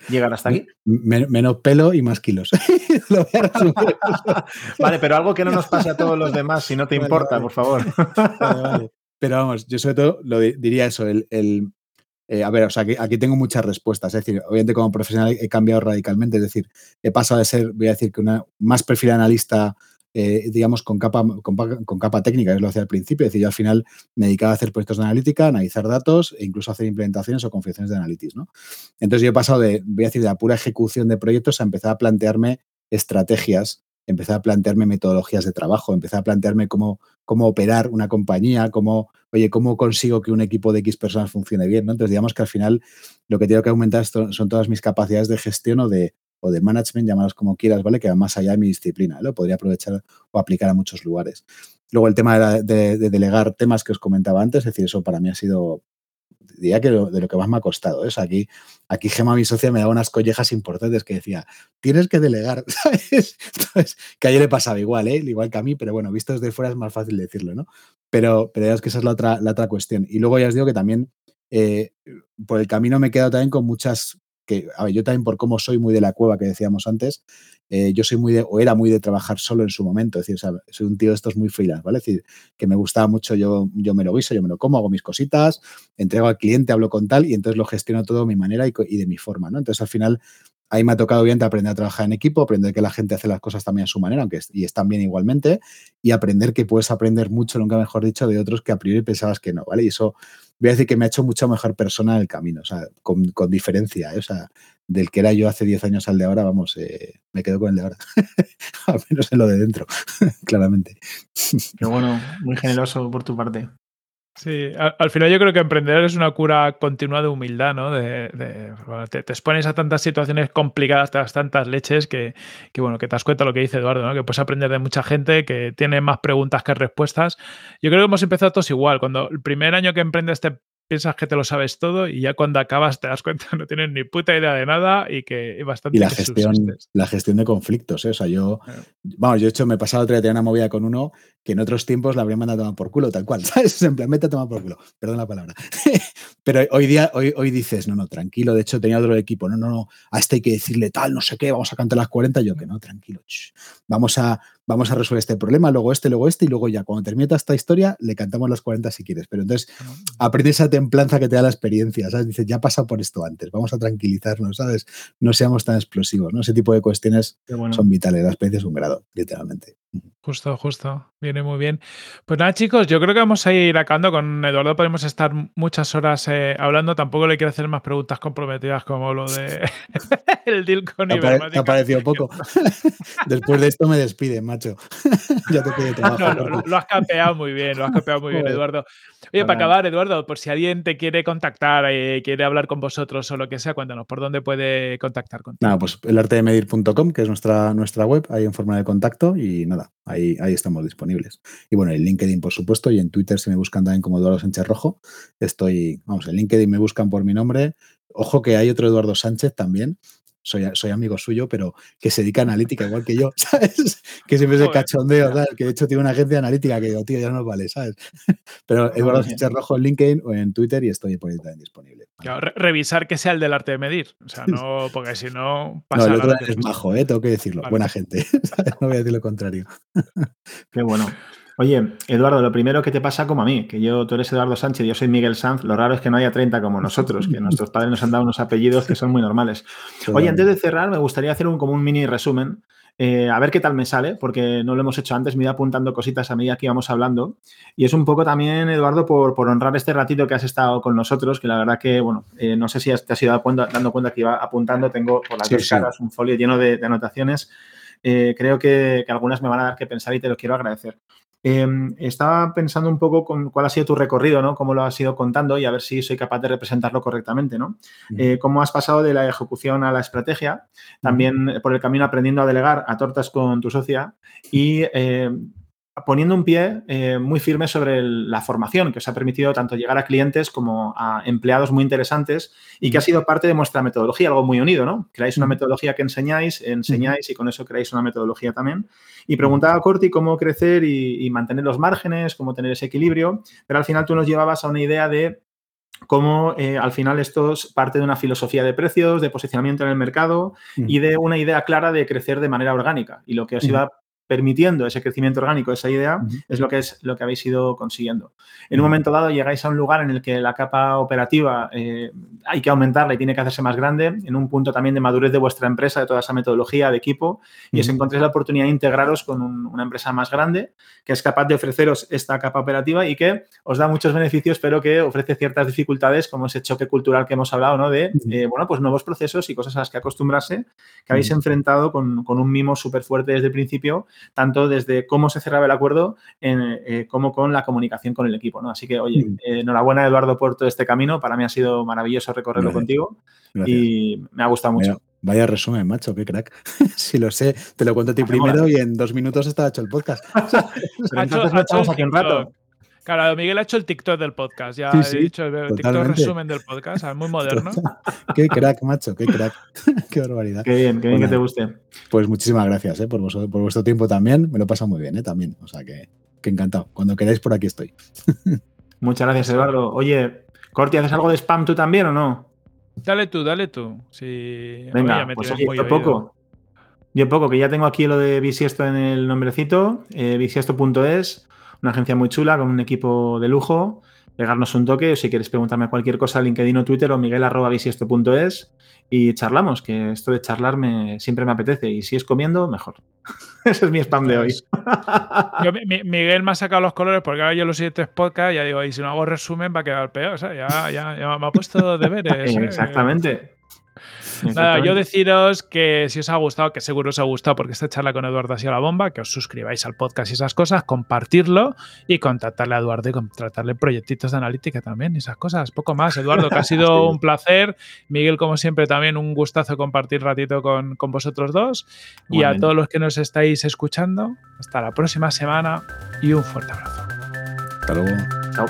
[SPEAKER 2] llegar hasta aquí?
[SPEAKER 3] menos pelo y más kilos. <laughs> <laughs>
[SPEAKER 2] vale, pero algo que no nos pase a todos los demás, si no te importa, por favor. <laughs>
[SPEAKER 3] pero vamos, yo sobre todo lo diría eso, el, eh, a ver, o sea, aquí, aquí, tengo muchas respuestas. Es decir, obviamente como profesional he cambiado radicalmente. Es decir, he pasado de ser, voy a decir, que una más perfil analista eh, digamos, con capa, con, capa técnica, que es lo hacía al principio. Es decir, yo al final me dedicaba a hacer proyectos de analítica, analizar datos e incluso hacer implementaciones o configuraciones de analytics, ¿no? Entonces yo he pasado de, voy a decir, de la pura ejecución de proyectos a empezar a plantearme estrategias, empezar a plantearme metodologías de trabajo, empezar a plantearme cómo, cómo operar una compañía, cómo, oye, cómo consigo que un equipo de X personas funcione bien, ¿no? Entonces digamos que al final lo que tengo que aumentar son todas mis capacidades de gestión o de, o de management, llamados como quieras, ¿vale? Que va más allá de mi disciplina, lo podría aprovechar o aplicar a muchos lugares. Luego el tema de, delegar temas que os comentaba antes, es decir, eso para mí ha sido, diría que de lo que más me ha costado. ¿eh? aquí, aquí Gema, mi socia, me daba unas collejas importantes que decía, tienes que delegar, <laughs> ¿sabes? Entonces, que ayer le pasaba igual, ¿eh? igual que a mí, pero bueno, visto desde fuera es más fácil decirlo, ¿no? Pero, pero es que esa es la otra, la otra cuestión. Y luego ya os digo que también eh, por el camino me he quedado también con muchas que, yo también por cómo soy muy de la cueva que decíamos antes, eh, yo soy muy de, o era muy de trabajar solo en su momento, es decir, soy un tío de estos muy freelance, ¿vale? Es decir, que me gustaba mucho, yo, yo me lo guiso, yo me lo como, hago mis cositas, entrego al cliente, hablo con tal y entonces lo gestiono todo de mi manera y, y de mi forma, ¿no? Entonces al final ahí me ha tocado bien aprender a trabajar en equipo, aprender que la gente hace las cosas también a su manera, aunque y están bien igualmente, y aprender que puedes aprender mucho, nunca mejor dicho, de otros que a priori pensabas que no, ¿vale? Y eso voy a decir que me ha hecho mucha mejor persona en el camino, o sea, con, diferencia, ¿eh? o sea, del que era yo hace 10 años al de ahora, vamos, eh, me quedo con el de ahora, <laughs> al menos en lo de dentro, <laughs> claramente.
[SPEAKER 2] Qué bueno, muy generoso por tu parte.
[SPEAKER 1] Sí, al, final yo creo que emprender es una cura continua de humildad, ¿no? De, te, expones a tantas situaciones complicadas, te das tantas leches que, que, bueno, que te das cuenta lo que dice Eduardo, ¿no? Que puedes aprender de mucha gente que tiene más preguntas que respuestas. Yo creo que hemos empezado todos igual. Cuando el primer año que emprendes te piensas que te lo sabes todo y ya cuando acabas te das cuenta <laughs> no tienes ni puta idea de nada y que bastante
[SPEAKER 3] y la gestión la gestión de conflictos ¿eh? o sea yo vamos yo he hecho me he pasado otra vez una movida con uno que en otros tiempos la habría mandado a tomar por culo tal cual <laughs> sabes simplemente a tomar por culo perdón la palabra. <laughs> Pero hoy día hoy, hoy dices no no tranquilo de hecho tenía otro equipo no no no a este hay que decirle tal no sé qué vamos a cantar las 40 yo que no tranquilo vamos a vamos a resolver este problema, luego este, luego este, y luego ya, cuando termine esta historia, le cantamos las 40 si quieres. Pero entonces aprende esa templanza que te da la experiencia, ¿sabes? Dices, ya pasa por esto antes, vamos a tranquilizarnos, ¿sabes? No seamos tan explosivos, ¿no? Ese tipo de cuestiones son vitales, la experiencia es un grado, literalmente.
[SPEAKER 1] Justo, justo. Viene muy bien. Pues nada, chicos, yo creo que vamos a ir acabando. Con Eduardo podemos estar muchas horas eh, hablando. Tampoco le quiero hacer más preguntas comprometidas como lo de <laughs> el deal con.
[SPEAKER 3] Te ha parecido poco. <laughs> Después de esto me despide, macho. <laughs> ya te pide trabajo.
[SPEAKER 1] lo, has capeado muy bien, lo has capeado muy bien, Eduardo. Oye, para acabar, Eduardo, por si alguien te quiere contactar, eh, quiere hablar con vosotros o lo que sea, cuéntanos, ¿por dónde puede contactar contigo?
[SPEAKER 3] Nada, pues el arte de medir.com, que es nuestra, nuestra web, ahí en forma de contacto y nada, ahí, ahí estamos disponibles. Y bueno, en LinkedIn, por supuesto, y en Twitter, si me buscan también como Eduardo Sánchez Rojo, estoy, vamos, en LinkedIn me buscan por mi nombre. Ojo que hay otro Eduardo Sánchez también, soy, amigo suyo, pero que se dedica a analítica igual que yo, <laughs> ¿sabes? Que siempre se cachondeo, ¿sabes? Que de hecho tiene una agencia analítica que digo, tío, ya no vale, ¿sabes? <laughs> Pero Eduardo Sánchez Rojo en LinkedIn o en Twitter y estoy por ahí también disponible.
[SPEAKER 1] revisar que sea el del arte de medir. O sea, <laughs> no, porque si no pasa
[SPEAKER 3] No, el otro es majo, ¿eh? tengo que decirlo. Buena gente. no voy a decir lo contrario.
[SPEAKER 2] Qué bueno. Oye, Eduardo, lo primero que te pasa como a mí, que yo, tú eres Eduardo Sánchez, yo soy Miguel Sanz, lo raro es que no haya 30 como nosotros, que nuestros padres nos han dado unos apellidos que son muy normales. Oye, antes de cerrar, me gustaría hacer un, como un mini resumen eh, a ver qué tal me sale, porque no lo hemos hecho antes, me iba apuntando cositas a medida que íbamos hablando. Y es un poco también, Eduardo, por, honrar este ratito que has estado con nosotros, que la verdad que, bueno, eh, no sé si te has ido dando cuenta que iba apuntando, tengo por las dos caras un folio lleno de, anotaciones. Eh, creo que, que, algunas me van a dar que pensar y te lo quiero agradecer. Em, estaba pensando un poco con cuál ha sido tu recorrido, ¿no? Cómo lo has ido contando y a ver si soy capaz de representarlo correctamente, ¿no? Eh, cómo has pasado de la ejecución a la estrategia, también por el camino aprendiendo a delegar a tortas con tu socia y eh, poniendo un pie eh, muy firme sobre la formación que os ha permitido tanto llegar a clientes como a empleados muy interesantes y que ha sido parte de vuestra metodología, algo muy unido, ¿no? Creáis una metodología que enseñáis, enseñáis y con eso creáis una metodología también. Y preguntaba a Corti cómo crecer y, mantener los márgenes, cómo tener ese equilibrio, pero al final tú nos llevabas a una idea de cómo eh, al final esto es parte de una filosofía de precios, de posicionamiento en el mercado y de una idea clara de crecer de manera orgánica. Y lo que os iba permitiendo ese crecimiento orgánico, esa idea, es lo que es lo que habéis ido consiguiendo. En un momento dado llegáis a un lugar en el que la capa operativa eh, hay que aumentarla y tiene que hacerse más grande, en un punto también de madurez de vuestra empresa, de toda esa metodología de equipo, y os encontréis la oportunidad de integraros con una empresa más grande que es capaz de ofreceros esta capa operativa y que os da muchos beneficios, pero que ofrece ciertas dificultades, como ese choque cultural que hemos hablado, ¿no? De, eh, bueno, pues nuevos procesos y cosas a las que acostumbrarse, que habéis enfrentado con, con un mimo súper fuerte desde el principio tanto desde cómo se cerraba el acuerdo eh, como con la comunicación con el equipo. ¿no? Así que, oye, mm. eh, enhorabuena Eduardo por todo este camino. Para mí ha sido maravilloso recorrerlo contigo y me ha gustado mucho.
[SPEAKER 3] Vaya, resumen, macho, qué crack. <laughs> si lo sé, te lo cuento a ti primero y en dos minutos está hecho el podcast. <laughs>
[SPEAKER 1] entonces lo echamos aquí un rato. Claro, Miguel ha hecho el TikTok del podcast. Ya he dicho el TikTok resumen del podcast, muy moderno. <laughs>
[SPEAKER 3] qué crack, macho, qué crack. <laughs> qué barbaridad.
[SPEAKER 2] Qué bien, qué bien que te guste.
[SPEAKER 3] Pues muchísimas gracias eh, por, por vuestro tiempo también. Me lo pasa muy bien, eh, también. O sea que, encantado. Cuando queráis por aquí estoy. <laughs>
[SPEAKER 2] Muchas gracias, Eduardo. Oye, Corti, ¿haces algo de spam tú también o no?
[SPEAKER 1] Dale tú, dale tú. Si...
[SPEAKER 2] Venga, pues yo poco. Yo poco, que ya tengo aquí lo de Bisiesto en el nombrecito, eh, bisiesto.es una agencia muy chula con un equipo de lujo. Pegarnos un toque, si quieres preguntarme cualquier cosa, LinkedIn o Twitter o miguel.bisiesto.es y charlamos, que esto de charlar siempre me apetece y si es comiendo, mejor. <laughs> Ese es mi spam de hoy.
[SPEAKER 1] Miguel me ha sacado los colores porque ahora yo los siguientes podcasts ya digo, y si no hago resumen va a quedar peor, o sea, ya, ya, me ha puesto deberes. <laughs>
[SPEAKER 2] ¿eh?
[SPEAKER 1] Nada, yo deciros que si os ha gustado, que seguro os ha gustado porque esta charla con Eduardo ha sido la bomba, que os suscribáis al podcast y esas cosas, compartirlo y contactarle a Eduardo y contratarle proyectitos de analítica también y esas cosas. Poco más, Eduardo, que ha <laughs> sido un placer. Miguel, como siempre, también un gustazo compartir ratito con, con vosotros dos. Y a todos los que nos estáis escuchando, hasta la próxima semana y un fuerte abrazo.
[SPEAKER 3] Hasta luego.
[SPEAKER 2] Chao.